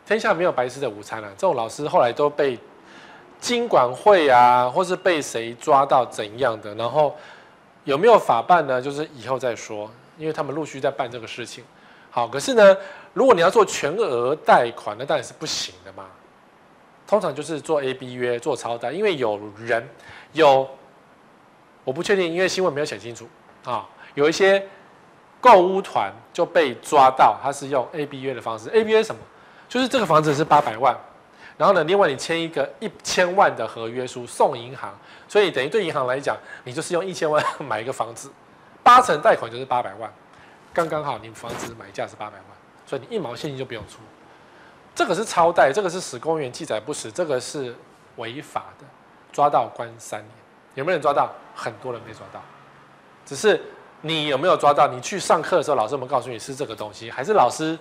天下没有白吃的午餐啊！这种老师后来都被金管会啊，或是被谁抓到怎样的，然后有没有法办呢？就是以后再说，因为他们陆续在办这个事情。好，可是呢，如果你要做全额贷款，那当然是不行的嘛。通常就是做 A B 约做超贷，因为有人有，我不确定，因为新闻没有写清楚啊。有一些购物团就被抓到，他是用 A B 约的方式。A B 约什么？就是这个房子是八百万，然后呢，另外你签一个一千万的合约书送银行，所以等于对银行来讲，你就是用一千万 买一个房子，八成贷款就是八百万。刚刚好，你房子买价是八百万，所以你一毛现金就不用出。这个是超贷，这个是使公务员记载不实，这个是违法的，抓到关三年。有没有人抓到？很多人没抓到，只是你有没有抓到？你去上课的时候，老师有没有告诉你是这个东西？还是老师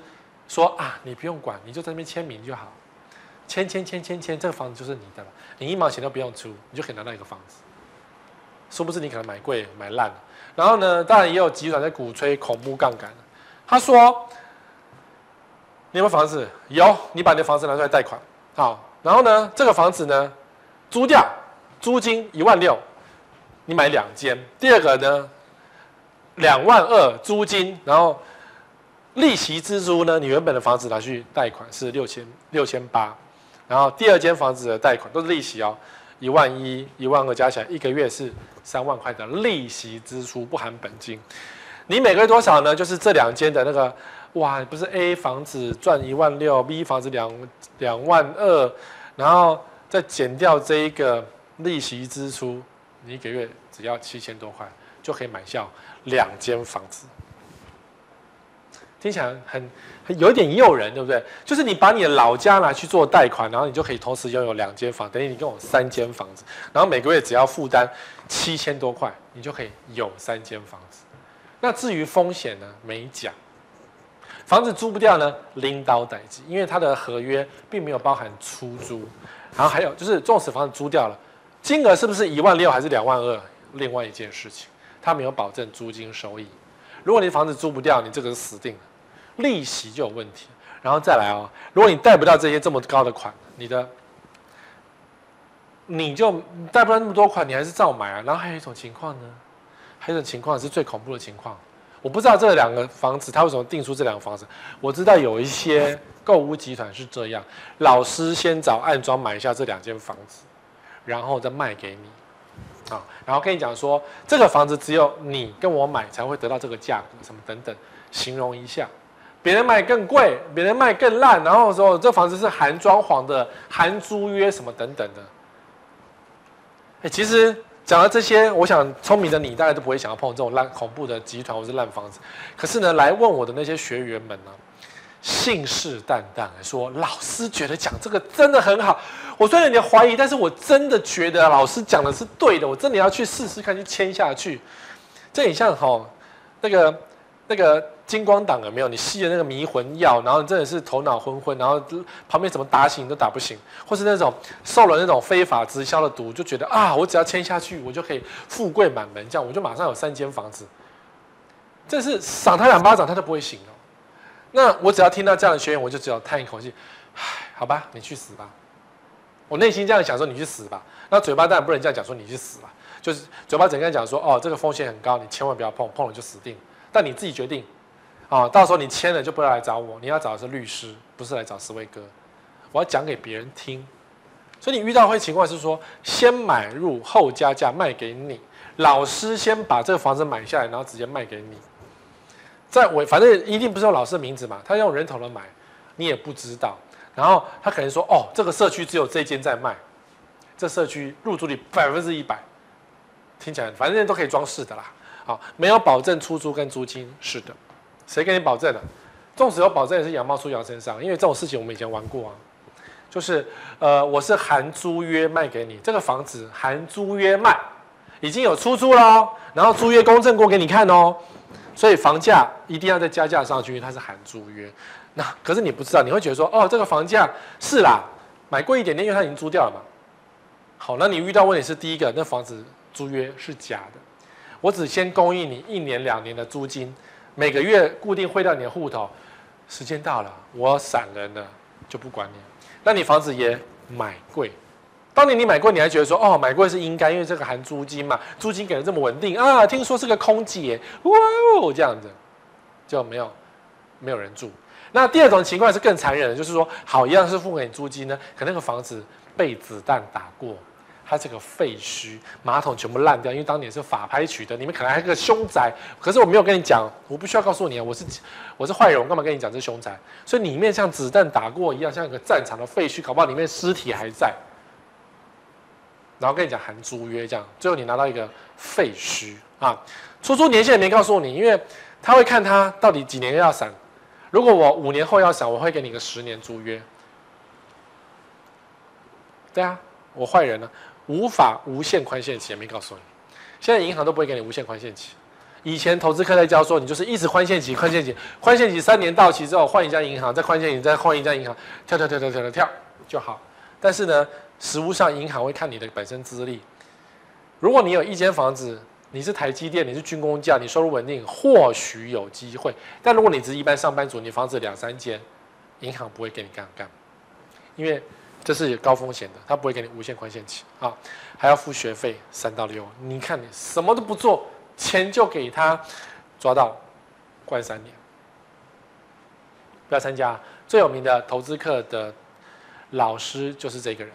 说啊，你不用管，你就在那边签名就好，签签签签签，这个房子就是你的了，你一毛钱都不用出，你就可以拿到一个房子。殊不知你可能买贵买烂了。然后呢，当然也有集团在鼓吹恐怖杠杆。他说：“你有没有房子？有，你把你的房子拿出来贷款。好，然后呢，这个房子呢，租掉，租金一万六，你买两间。第二个呢，两万二租金，然后利息支出呢，你原本的房子拿去贷款是六千六千八，然后第二间房子的贷款都是利息哦。”一万一、一万二加起来，一个月是三万块的利息支出，不含本金。你每个月多少呢？就是这两间的那个，哇，不是 A 房子赚一万六，B 房子两两万二，然后再减掉这一个利息支出，你一个月只要七千多块，就可以买下两间房子。听起来很很。有点诱人，对不对？就是你把你的老家拿去做贷款，然后你就可以同时拥有两间房，等于你跟我三间房子，然后每个月只要负担七千多块，你就可以有三间房子。那至于风险呢？没讲。房子租不掉呢，拎刀待机，因为它的合约并没有包含出租。然后还有就是，纵使房子租掉了，金额是不是一万六还是两万二？另外一件事情，他没有保证租金收益。如果你房子租不掉，你这个是死定了。利息就有问题，然后再来哦。如果你贷不到这些这么高的款，你的你就贷不到那么多款，你还是照买啊。然后还有一种情况呢，还有一种情况是最恐怖的情况，我不知道这两个房子他为什么定出这两个房子。我知道有一些购屋集团是这样，老师先找暗装买下这两间房子，然后再卖给你，啊，然后跟你讲说这个房子只有你跟我买才会得到这个价格，什么等等，形容一下。别人卖更贵，别人卖更烂，然后说这房子是含装潢的，含租约什么等等的。哎，其实讲到这些，我想聪明的你大概都不会想要碰这种烂恐怖的集团或是烂房子。可是呢，来问我的那些学员们呢，信誓旦旦的说，老师觉得讲这个真的很好。我虽然有点怀疑，但是我真的觉得老师讲的是对的，我真的要去试试看，去签下去。这很像哈，那个那个。金光党有没有？你吸了那个迷魂药，然后你真的是头脑昏昏，然后旁边怎么打醒都打不醒，或是那种受了那种非法直销的毒，就觉得啊，我只要签下去，我就可以富贵满门，这样我就马上有三间房子。这是赏他两巴掌，他都不会醒。那我只要听到这样的学员，我就只有叹一口气，唉，好吧，你去死吧。我内心这样想说，你去死吧。那嘴巴当然不能这样讲说，你去死吧。就是嘴巴整天讲说，哦，这个风险很高，你千万不要碰，碰了就死定。但你自己决定。啊，到时候你签了就不要来找我，你要找的是律师，不是来找思维哥。我要讲给别人听，所以你遇到会情况是说，先买入后加价卖给你，老师先把这个房子买下来，然后直接卖给你。在我反正一定不是用老师的名字嘛，他用人头的买，你也不知道。然后他可能说，哦，这个社区只有这间在卖，这社区入住率百分之一百，听起来反正都可以装饰的啦。好，没有保证出租跟租金，是的。谁给你保证的？纵使有保证，也是羊毛出羊身上。因为这种事情我们以前玩过啊，就是呃，我是含租约卖给你，这个房子含租约卖，已经有出租了，然后租约公证过给你看哦，所以房价一定要再加价上去，因为它是含租约。那可是你不知道，你会觉得说，哦，这个房价是啦，买贵一点点，因为它已经租掉了嘛。好，那你遇到问题是第一个，那房子租约是假的，我只先供应你一年两年的租金。每个月固定汇到你的户头，时间到了，我闪人了，就不管你。那你房子也买贵，当年你买过，你还觉得说，哦，买过是应该，因为这个含租金嘛，租金给的这么稳定啊。听说是个空姐，哇哦，这样子就没有没有人住。那第二种情况是更残忍的，就是说，好，一样是付给你租金呢，可那个房子被子弹打过。它这个废墟，马桶全部烂掉，因为当年是法拍取得，你们可能还有个凶宅，可是我没有跟你讲，我不需要告诉你啊，我是我是坏人，我干嘛跟你讲这是凶宅？所以里面像子弹打过一样，像一个战场的废墟，搞不好里面尸体还在，然后跟你讲含租约这样，最后你拿到一个废墟啊，出租年限也没告诉你，因为他会看他到底几年要闪，如果我五年后要闪，我会给你个十年租约，对啊，我坏人呢、啊。无法无限宽限期，也没告诉你。现在银行都不会给你无限宽限期。以前投资课在教说，你就是一直宽限期、宽限期、宽限期，三年到期之后换一家银行，再宽限期再换一家银行，跳跳跳跳跳跳跳就好。但是呢，实务上银行会看你的本身资历。如果你有一间房子，你是台积电，你是军工价，你收入稳定，或许有机会。但如果你只是一般上班族，你房子两三间，银行不会给你干干，因为。这是高风险的，他不会给你无限宽限期啊，还要付学费三到六。你看你什么都不做，钱就给他抓到关三年，不要参加。最有名的投资课的老师就是这个人，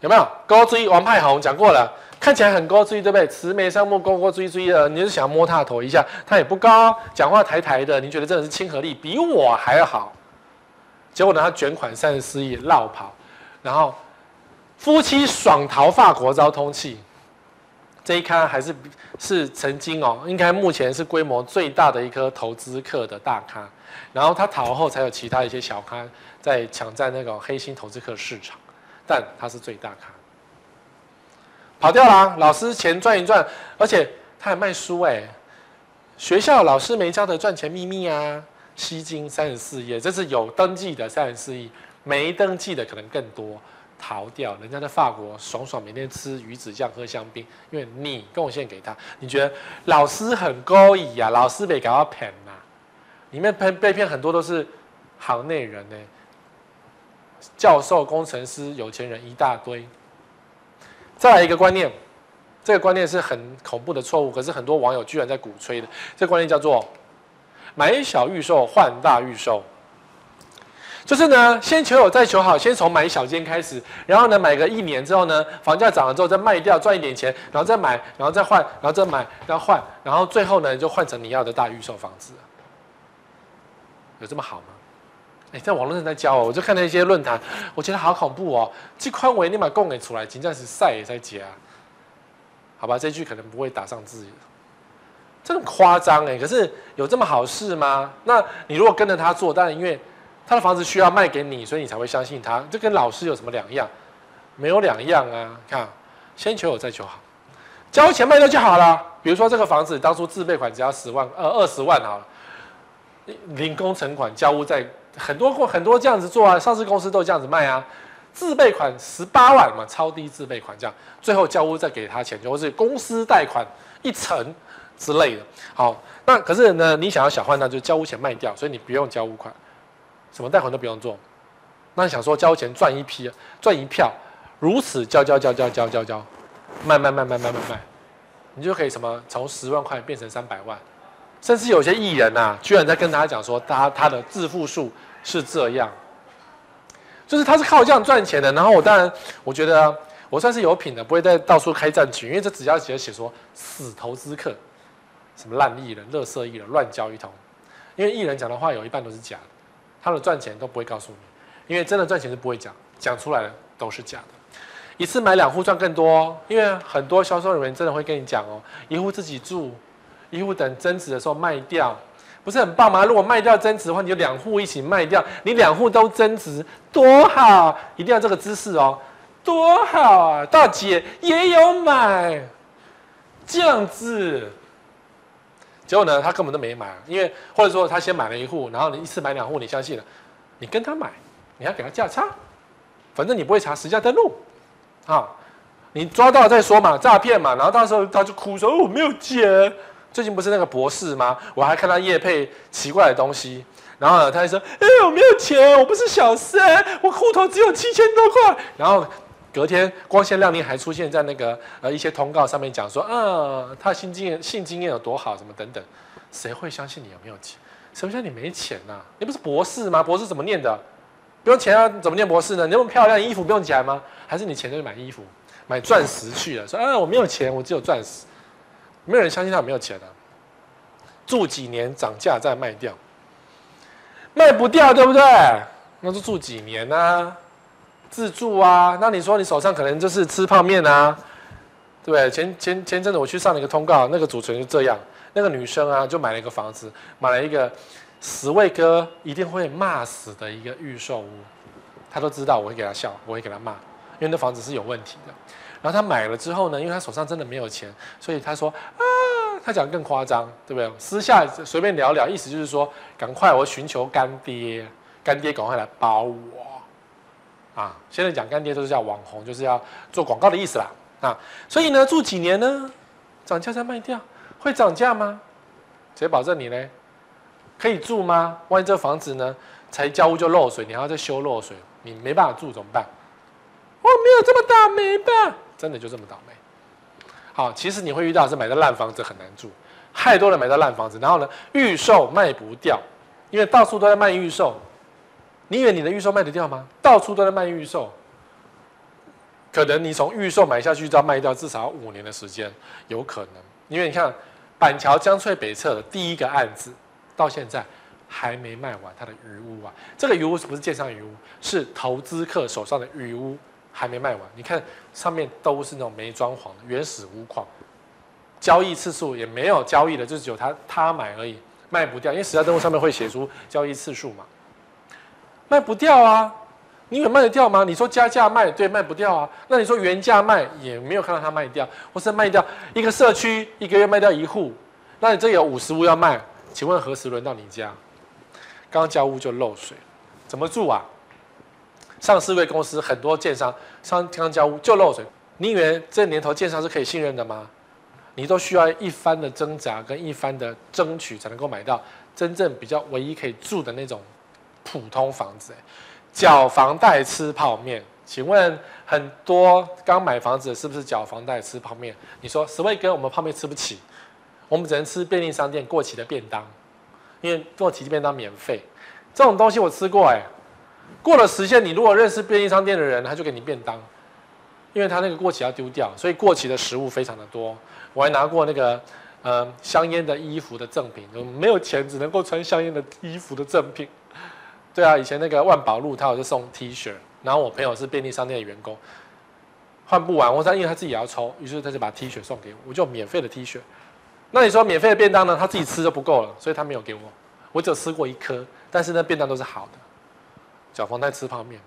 有没有？勾追王派红讲过了，看起来很勾追，对不对？慈眉善目，勾勾追追的，你是想摸他头一下？他也不高，讲话抬抬的，你觉得真的是亲和力比我还好。结果呢，他卷款三十四亿落跑，然后夫妻爽逃法国遭通缉。这一咖还是是曾经哦，应该目前是规模最大的一颗投资客的大咖。然后他逃后，才有其他一些小咖在抢占那个黑心投资客市场，但他是最大咖，跑掉了。老师钱赚一赚，而且他还卖书哎，学校老师没教的赚钱秘密啊。吸金三十四亿，这是有登记的三十四亿，没登记的可能更多，逃掉。人家在法国爽爽，每天吃鱼子酱喝香槟，因为你贡献给他，你觉得老师很勾引啊？老师被搞到骗呐？里面骗被骗很多都是行内人呢，教授、工程师、有钱人一大堆。再来一个观念，这个观念是很恐怖的错误，可是很多网友居然在鼓吹的。这个观念叫做买小预售换大预售，就是呢，先求有再求好，先从买小间开始，然后呢，买个一年之后呢，房价涨了之后再卖掉赚一点钱，然后再买，然后再换，然后再买，然后换，然后最后呢就换成你要的大预售房子。有这么好吗？哎，在网络上在教哦，我就看那些论坛，我觉得好恐怖哦。这宽维你把供给出来，真正是晒也在加。好吧，这句可能不会打上字，这很夸张哎。可是有这么好事吗？那你如果跟着他做，当然因为他的房子需要卖给你，所以你才会相信他。这跟老师有什么两样？没有两样啊。看，先求有再求好，交钱卖掉就好了。比如说这个房子当初自备款只要十万，呃，二十万好了，零工程款交屋在很多过很多这样子做啊，上市公司都这样子卖啊。自备款十八万嘛，超低自备款这样，最后交屋再给他钱，或是公司贷款一成之类的。好，那可是呢，你想要小换，那就交屋钱卖掉，所以你不用交屋款，什么贷款都不用做。那你想说交钱赚一批，赚一票，如此交交交交交交交，卖卖卖卖卖卖卖，你就可以什么从十万块变成三百万，甚至有些艺人呐，居然在跟大家讲说，他他的致富术是这样。就是他是靠这样赚钱的，然后我当然我觉得我算是有品的，不会再到处开战群，因为这只要写写说死投资客，什么烂艺人、乐色艺人、乱交一通，因为艺人讲的话有一半都是假的，他的赚钱都不会告诉你，因为真的赚钱是不会讲，讲出来的都是假的。一次买两户赚更多，因为很多销售人员真的会跟你讲哦，一户自己住，一户等增值的时候卖掉。不是很棒吗？如果卖掉增值的话，你就两户一起卖掉，你两户都增值，多好！一定要这个姿势哦，多好啊！大姐也有买，这样子。结果呢，他根本都没买，因为或者说他先买了一户，然后你一次买两户，你相信了，你跟他买，你还给他价差，反正你不会查实价登录，啊，你抓到再说嘛，诈骗嘛，然后到时候他就哭说哦，我没有钱。最近不是那个博士吗？我还看他业配奇怪的东西，然后呢，他就说：“哎、我没有钱，我不是小三，我户头只有七千多块。”然后隔天光鲜亮丽还出现在那个呃一些通告上面讲说：“嗯，他性经验性经验有多好，什么等等。”谁会相信你有没有钱？谁会相信你没钱呐、啊？你不是博士吗？博士怎么念的？不用钱啊？怎么念博士呢？你那么漂亮，衣服不用钱吗？还是你钱就去买衣服、买钻石去了？说：“啊，我没有钱，我只有钻石。”没有人相信他没有钱、啊，住几年涨价再卖掉，卖不掉对不对？那就住几年啊，自住啊。那你说你手上可能就是吃泡面啊，对不对？前前前阵子我去上了一个通告，那个主持人就这样，那个女生啊就买了一个房子，买了一个十位哥一定会骂死的一个预售屋，他都知道我会给他笑，我会给他骂，因为那房子是有问题的。然后他买了之后呢，因为他手上真的没有钱，所以他说啊，他讲更夸张，对不对？私下随便聊聊，意思就是说，赶快我寻求干爹，干爹赶快来包我，啊，现在讲干爹都是叫网红，就是要做广告的意思啦，啊，所以呢，住几年呢，涨价再卖掉，会涨价吗？谁保证你呢？可以住吗？万一这房子呢，才交屋就漏水，你还要再修漏水，你没办法住怎么办？我没有这么倒霉吧？真的就这么倒霉？好，其实你会遇到是买到烂房子很难住，太多人买到烂房子，然后呢，预售卖不掉，因为到处都在卖预售。你以为你的预售卖得掉吗？到处都在卖预售，可能你从预售买下去就要卖掉至少五年的时间，有可能。因为你看板桥江翠北侧的第一个案子，到现在还没卖完，它的余屋啊，这个余屋是不是建商余屋？是投资客手上的余屋。还没卖完，你看上面都是那种没装潢的原始屋况，交易次数也没有交易的，就只有他他买而已，卖不掉，因为时代登录上面会写出交易次数嘛，卖不掉啊，你以为卖得掉吗？你说加价卖，对，卖不掉啊，那你说原价卖也没有看到他卖掉，或是卖掉一个社区一个月卖掉一户，那你这有五十户要卖，请问何时轮到你家？刚交屋就漏水，怎么住啊？上市位公司很多建商，上刚交屋就漏水。你以为这年头建商是可以信任的吗？你都需要一番的挣扎跟一番的争取，才能够买到真正比较唯一可以住的那种普通房子。缴房贷吃泡面，请问很多刚买房子是不是缴房贷吃泡面？你说十位哥，我们泡面吃不起，我们只能吃便利商店过期的便当，因为过期便当免费。这种东西我吃过哎，过了时限，你如果认识便利商店的人，他就给你便当，因为他那个过期要丢掉，所以过期的食物非常的多。我还拿过那个呃香烟的衣服的赠品，没有钱只能够穿香烟的衣服的赠品。对啊，以前那个万宝路他有就送 T 恤。然后我朋友是便利商店的员工，换不完，我说因为他自己也要抽，于是他就把 T 恤送给我，我就免费的 T 恤。那你说免费的便当呢？他自己吃就不够了，所以他没有给我，我只有吃过一颗，但是那便当都是好的。缴房贷吃泡面，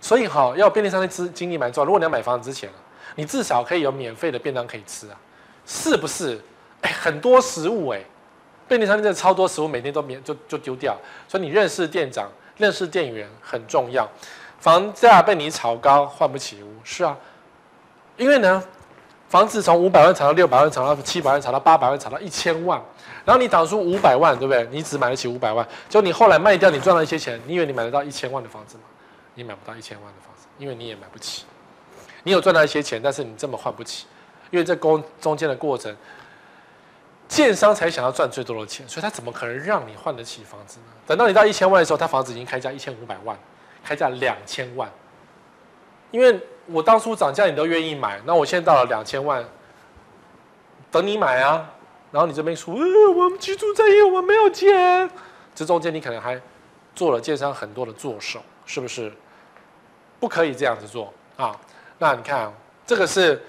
所以哈，要便利商店吃经历蛮重要。如果你要买房子之前，你至少可以有免费的便当可以吃啊，是不是？哎，很多食物哎，便利商店真的超多食物，每天都免就就丢掉，所以你认识店长、认识店员很重要。房价被你炒高，换不起屋，是啊，因为呢，房子从五百万炒到六百万，炒到七百万，炒到八百万，炒到一千万，然后你当初五百万，对不对？你只买得起五百万，就你后来卖掉，你赚了一些钱，你以为你买得到一千万的房子吗？你买不到一千万的房子，因为你也买不起。你有赚到一些钱，但是你根本换不起，因为这中中间的过程，建商才想要赚最多的钱，所以他怎么可能让你换得起房子呢？等到你到一千万的时候，他房子已经开价一千五百万。开价两千万，因为我当初涨价你都愿意买，那我现在到了两千万，等你买啊，然后你这边说，呃，我们居住在业，我没有钱，这中间你可能还做了建商很多的作手，是不是？不可以这样子做啊！那你看，这个是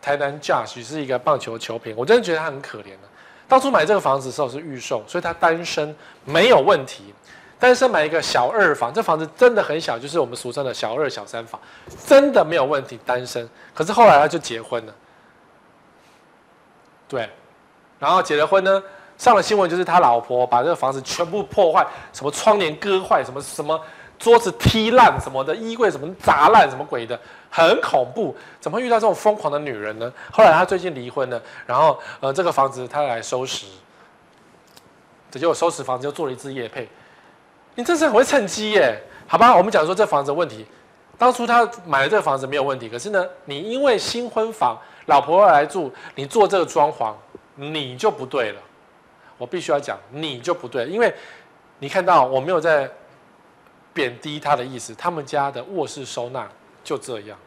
台南 Josh 是一个棒球球评，我真的觉得他很可怜的。当初买这个房子的时候是预售，所以他单身没有问题。单身买一个小二房，这房子真的很小，就是我们俗称的小二、小三房，真的没有问题。单身，可是后来他就结婚了，对，然后结了婚呢，上了新闻，就是他老婆把这个房子全部破坏，什么窗帘割坏，什么什么桌子踢烂，什么的衣柜什么砸烂，什么鬼的，很恐怖。怎么会遇到这种疯狂的女人呢？后来他最近离婚了，然后呃，这个房子他来收拾，这就收拾房子，就做了一次夜配。你真是很会趁机耶，好吧？我们讲说这房子的问题，当初他买了这个房子没有问题，可是呢，你因为新婚房，老婆要来住，你做这个装潢，你就不对了。我必须要讲，你就不对，因为你看到我没有在贬低他的意思，他们家的卧室收纳就这样。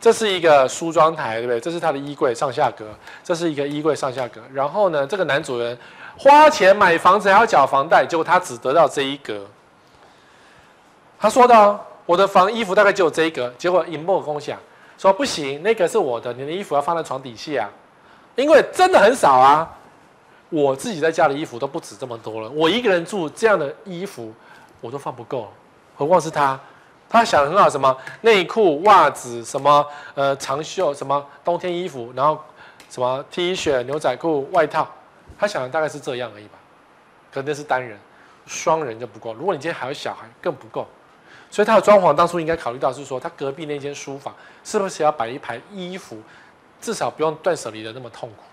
这是一个梳妆台，对不对？这是他的衣柜上下格，这是一个衣柜上下格。然后呢，这个男主人。花钱买房子还要缴房贷，结果他只得到这一格。他说的：“我的房衣服大概只有这一格。”结果引爆共享说：“不行，那个是我的，你的衣服要放在床底下，因为真的很少啊。我自己在家的衣服都不止这么多了，我一个人住这样的衣服我都放不够，何况是他？他想的很好，什么内裤、袜子，什么呃长袖，什么冬天衣服，然后什么 T 恤、牛仔裤、外套。”他想的大概是这样而已吧，可能是单人，双人就不够。如果你今天还有小孩，更不够。所以他的装潢当初应该考虑到是说，他隔壁那间书房是不是要摆一排衣服，至少不用断舍离的那么痛苦。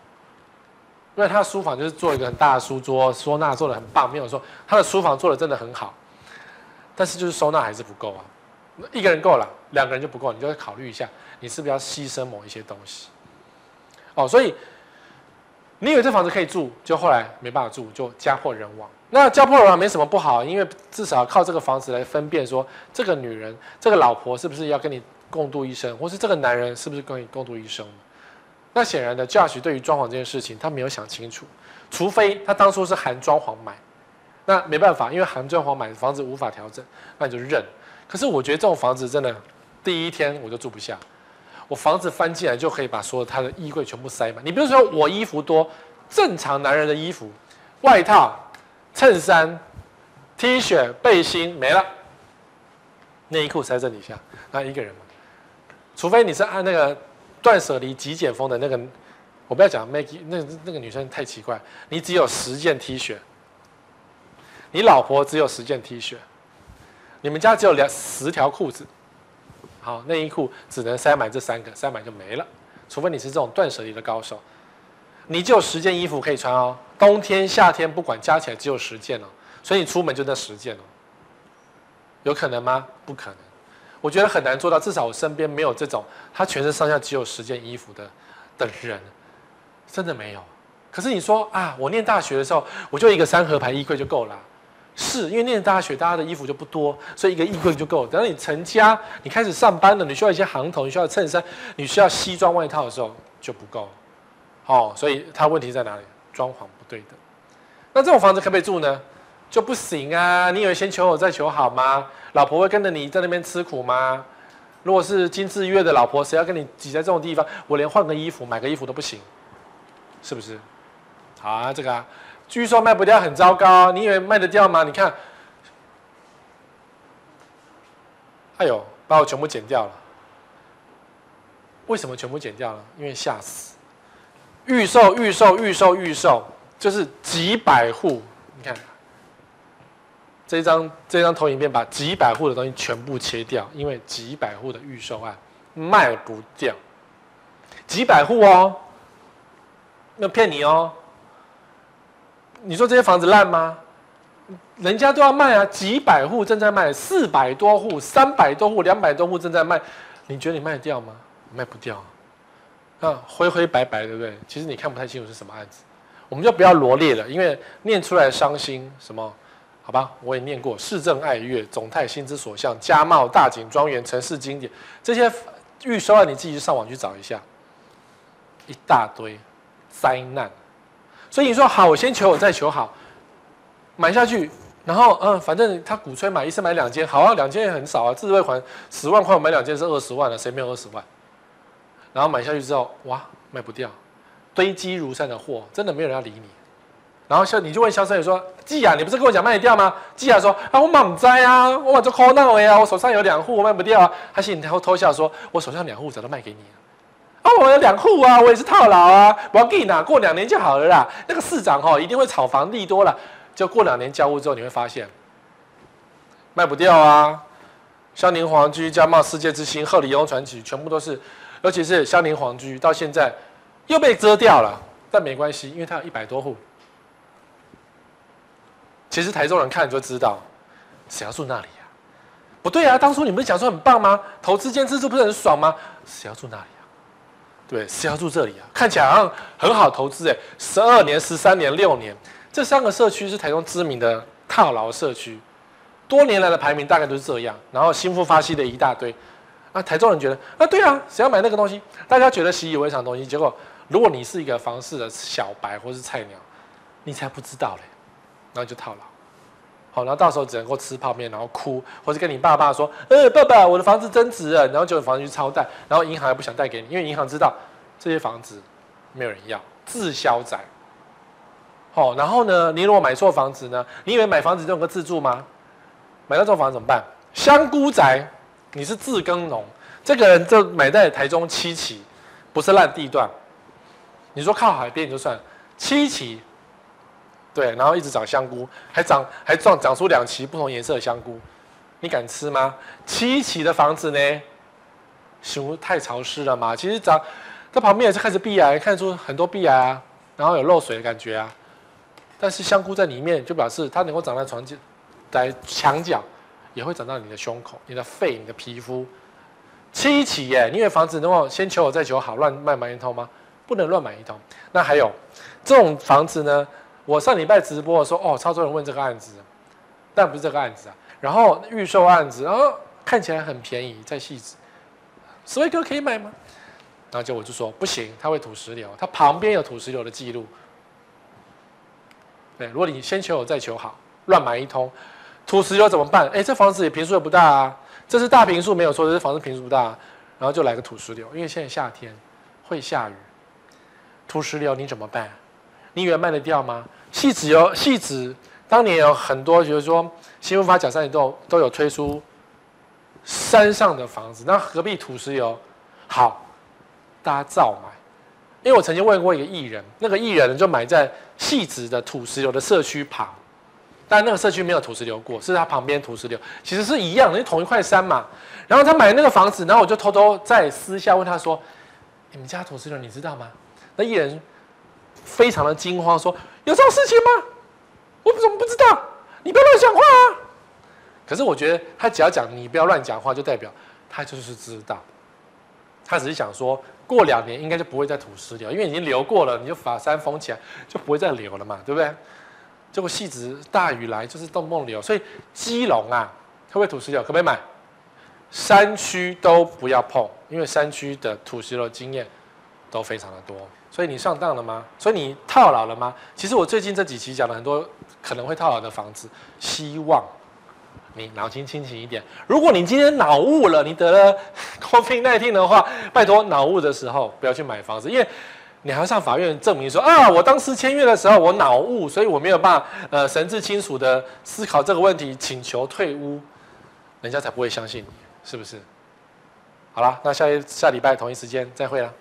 因为他的书房就是做一个很大的书桌，收纳做的很棒，没有说他的书房做的真的很好，但是就是收纳还是不够啊。一个人够了，两个人就不够，你就会考虑一下，你是不是要牺牲某一些东西。哦，所以。你以为这房子可以住，就后来没办法住，就家破人亡。那家破人亡没什么不好，因为至少靠这个房子来分辨说，这个女人、这个老婆是不是要跟你共度一生，或是这个男人是不是跟你共度一生。那显然的，Josh 对于装潢这件事情，他没有想清楚，除非他当初是含装潢买，那没办法，因为含装潢买房子无法调整，那你就认。可是我觉得这种房子真的，第一天我就住不下。我房子翻进来就可以把所有他的衣柜全部塞满。你比如说我衣服多，正常男人的衣服，外套、衬衫、T 恤、背心没了，内衣裤塞这底下，那一个人嘛。除非你是按那个断舍离极简风的那个，我不要讲 Maggie，那那个女生太奇怪。你只有十件 T 恤，你老婆只有十件 T 恤，你们家只有两十条裤子。好，内衣裤只能塞满这三个，塞满就没了。除非你是这种断舍离的高手，你就有十件衣服可以穿哦。冬天、夏天不管加起来只有十件哦，所以你出门就那十件哦。有可能吗？不可能。我觉得很难做到，至少我身边没有这种他全身上下只有十件衣服的的人，真的没有。可是你说啊，我念大学的时候，我就一个三合牌衣柜就够了。是因为念大学，大家的衣服就不多，所以一个衣柜就够了。等到你成家，你开始上班了，你需要一些行头，你需要衬衫，你需要西装外套的时候就不够。哦，所以它问题在哪里？装潢不对的。那这种房子可不可以住呢？就不行啊！你以为先求我再求好吗？老婆会跟着你在那边吃苦吗？如果是金枝玉叶的老婆，谁要跟你挤在这种地方？我连换个衣服、买个衣服都不行，是不是？好啊，这个啊，据说卖不掉，很糟糕。你以为卖得掉吗？你看，哎呦，把我全部剪掉了。为什么全部剪掉了？因为吓死。预售，预售，预售，预售，就是几百户。你看。这张这张投影片把几百户的东西全部切掉，因为几百户的预售案卖不掉，几百户哦，那骗你哦。你说这些房子烂吗？人家都要卖啊，几百户正在卖，四百多户、三百多户、两百多户正在卖，你觉得你卖得掉吗？卖不掉，啊，灰灰白白，对不对？其实你看不太清楚是什么案子，我们就不要罗列了，因为念出来伤心什么。好吧，我也念过市政爱乐、总泰心之所向、家茂大景庄园、城市经典这些预售案，你自己上网去找一下，一大堆灾难。所以你说好，我先求我再求好，买下去，然后嗯，反正他鼓吹买一次买两间，好啊，两间也很少啊，自备款十万块我买两间是二十万了，谁没有二十万？然后买下去之后，哇，卖不掉，堆积如山的货，真的没有人要理你。然后销，你就问销售员说：“季亚，你不是跟我讲卖得掉吗？”季亚说：“啊，我满栽啊，我把这抠闹了呀，我手上有两户，我卖不掉啊。”他心里偷偷笑说：“我手上两户，早都卖给你了。我有两户啊，我也是套牢啊，我要给你拿，过两年就好了啦。那个市长哈一定会炒房利多了，就过两年交屋之后，你会发现卖不掉啊。香宁皇居、嘉茂世界之星、鹤里雍传奇，全部都是，尤其是香宁皇居，到现在又被遮掉了，但没关系，因为它有一百多户。”其实台中人看你就知道，谁要住那里呀？不对啊，当初你们讲说很棒吗？投资兼自住不是很爽吗？谁要住那里？对，是要住这里啊？看起来好像很好投资哎，十二年、十三年、六年，这三个社区是台中知名的套牢社区，多年来的排名大概都是这样。然后新复发系的一大堆，啊，台中人觉得啊，对啊，谁要买那个东西？大家觉得习以为常的东西，结果如果你是一个房市的小白或是菜鸟，你才不知道嘞。然后就套牢，好，然后到时候只能够吃泡面，然后哭，或者跟你爸爸说：“呃，爸爸，我的房子增值了。”然后就有房子去超贷，然后银行也不想贷给你，因为银行知道这些房子没有人要，滞销宅。好，然后呢，你如果买错房子呢？你以为买房子就有个自住吗？买到这种房子怎么办？香菇宅，你是自耕农，这个人就买在台中七期，不是烂地段。你说靠海边就算七期。对，然后一直长香菇，还长还长长出两期不同颜色的香菇，你敢吃吗？七期的房子呢？熊太潮湿了嘛？其实长在旁边也是开始壁癌，看出很多壁癌啊，然后有漏水的感觉啊。但是香菇在里面，就表示它能够长在床角在墙角，也会长到你的胸口、你的肺、你的皮肤。七期耶，你以为房子能够先求我再求好，乱卖买一通吗？不能乱买一通。那还有这种房子呢？我上礼拜直播的时候，哦，超多人问这个案子，但不是这个案子啊。然后预售案子，然后看起来很便宜，在汐止，史威哥可以买吗？然后就我就说不行，它会土石流，它旁边有土石流的记录。对，如果你先求有再求好，乱买一通，土石流怎么办？哎，这房子也平数也不大啊，这是大平数没有错，这是房子平数不大，啊然后就来个土石流，因为现在夏天会下雨，土石流你怎么办？你以为卖得掉吗？汐止有汐止，当年有很多，就是说新复发甲山里都都有推出山上的房子，那何必土石油？好，大家照买。因为我曾经问过一个艺人，那个艺人就买在汐止的土石流的社区旁，但那个社区没有土石流过，是他旁边土石流，其实是一样的，因为同一块山嘛。然后他买那个房子，然后我就偷偷在私下问他说：“你们家土石流你知道吗？”那艺人非常的惊慌说。有这种事情吗？我怎么不知道？你不要乱讲话啊！可是我觉得他只要讲你不要乱讲话，就代表他就是知道，他只是想说过两年应该就不会再吐石流，因为已经流过了，你就把山封起来，就不会再流了嘛，对不对？结果汐止大雨来就是动梦流，所以基隆啊，会不会吐石流？可不可以买？山区都不要碰，因为山区的土石流经验都非常的多。所以你上当了吗？所以你套牢了吗？其实我最近这几期讲了很多可能会套牢的房子，希望你脑筋清醒一点。如果你今天脑雾了，你得了 COVID-19 的话，拜托脑雾的时候不要去买房子，因为你还要上法院证明说啊，我当时签约的时候我脑雾，所以我没有办法呃神志清楚的思考这个问题，请求退屋，人家才不会相信你，是不是？好了，那下一下礼拜同一时间再会了。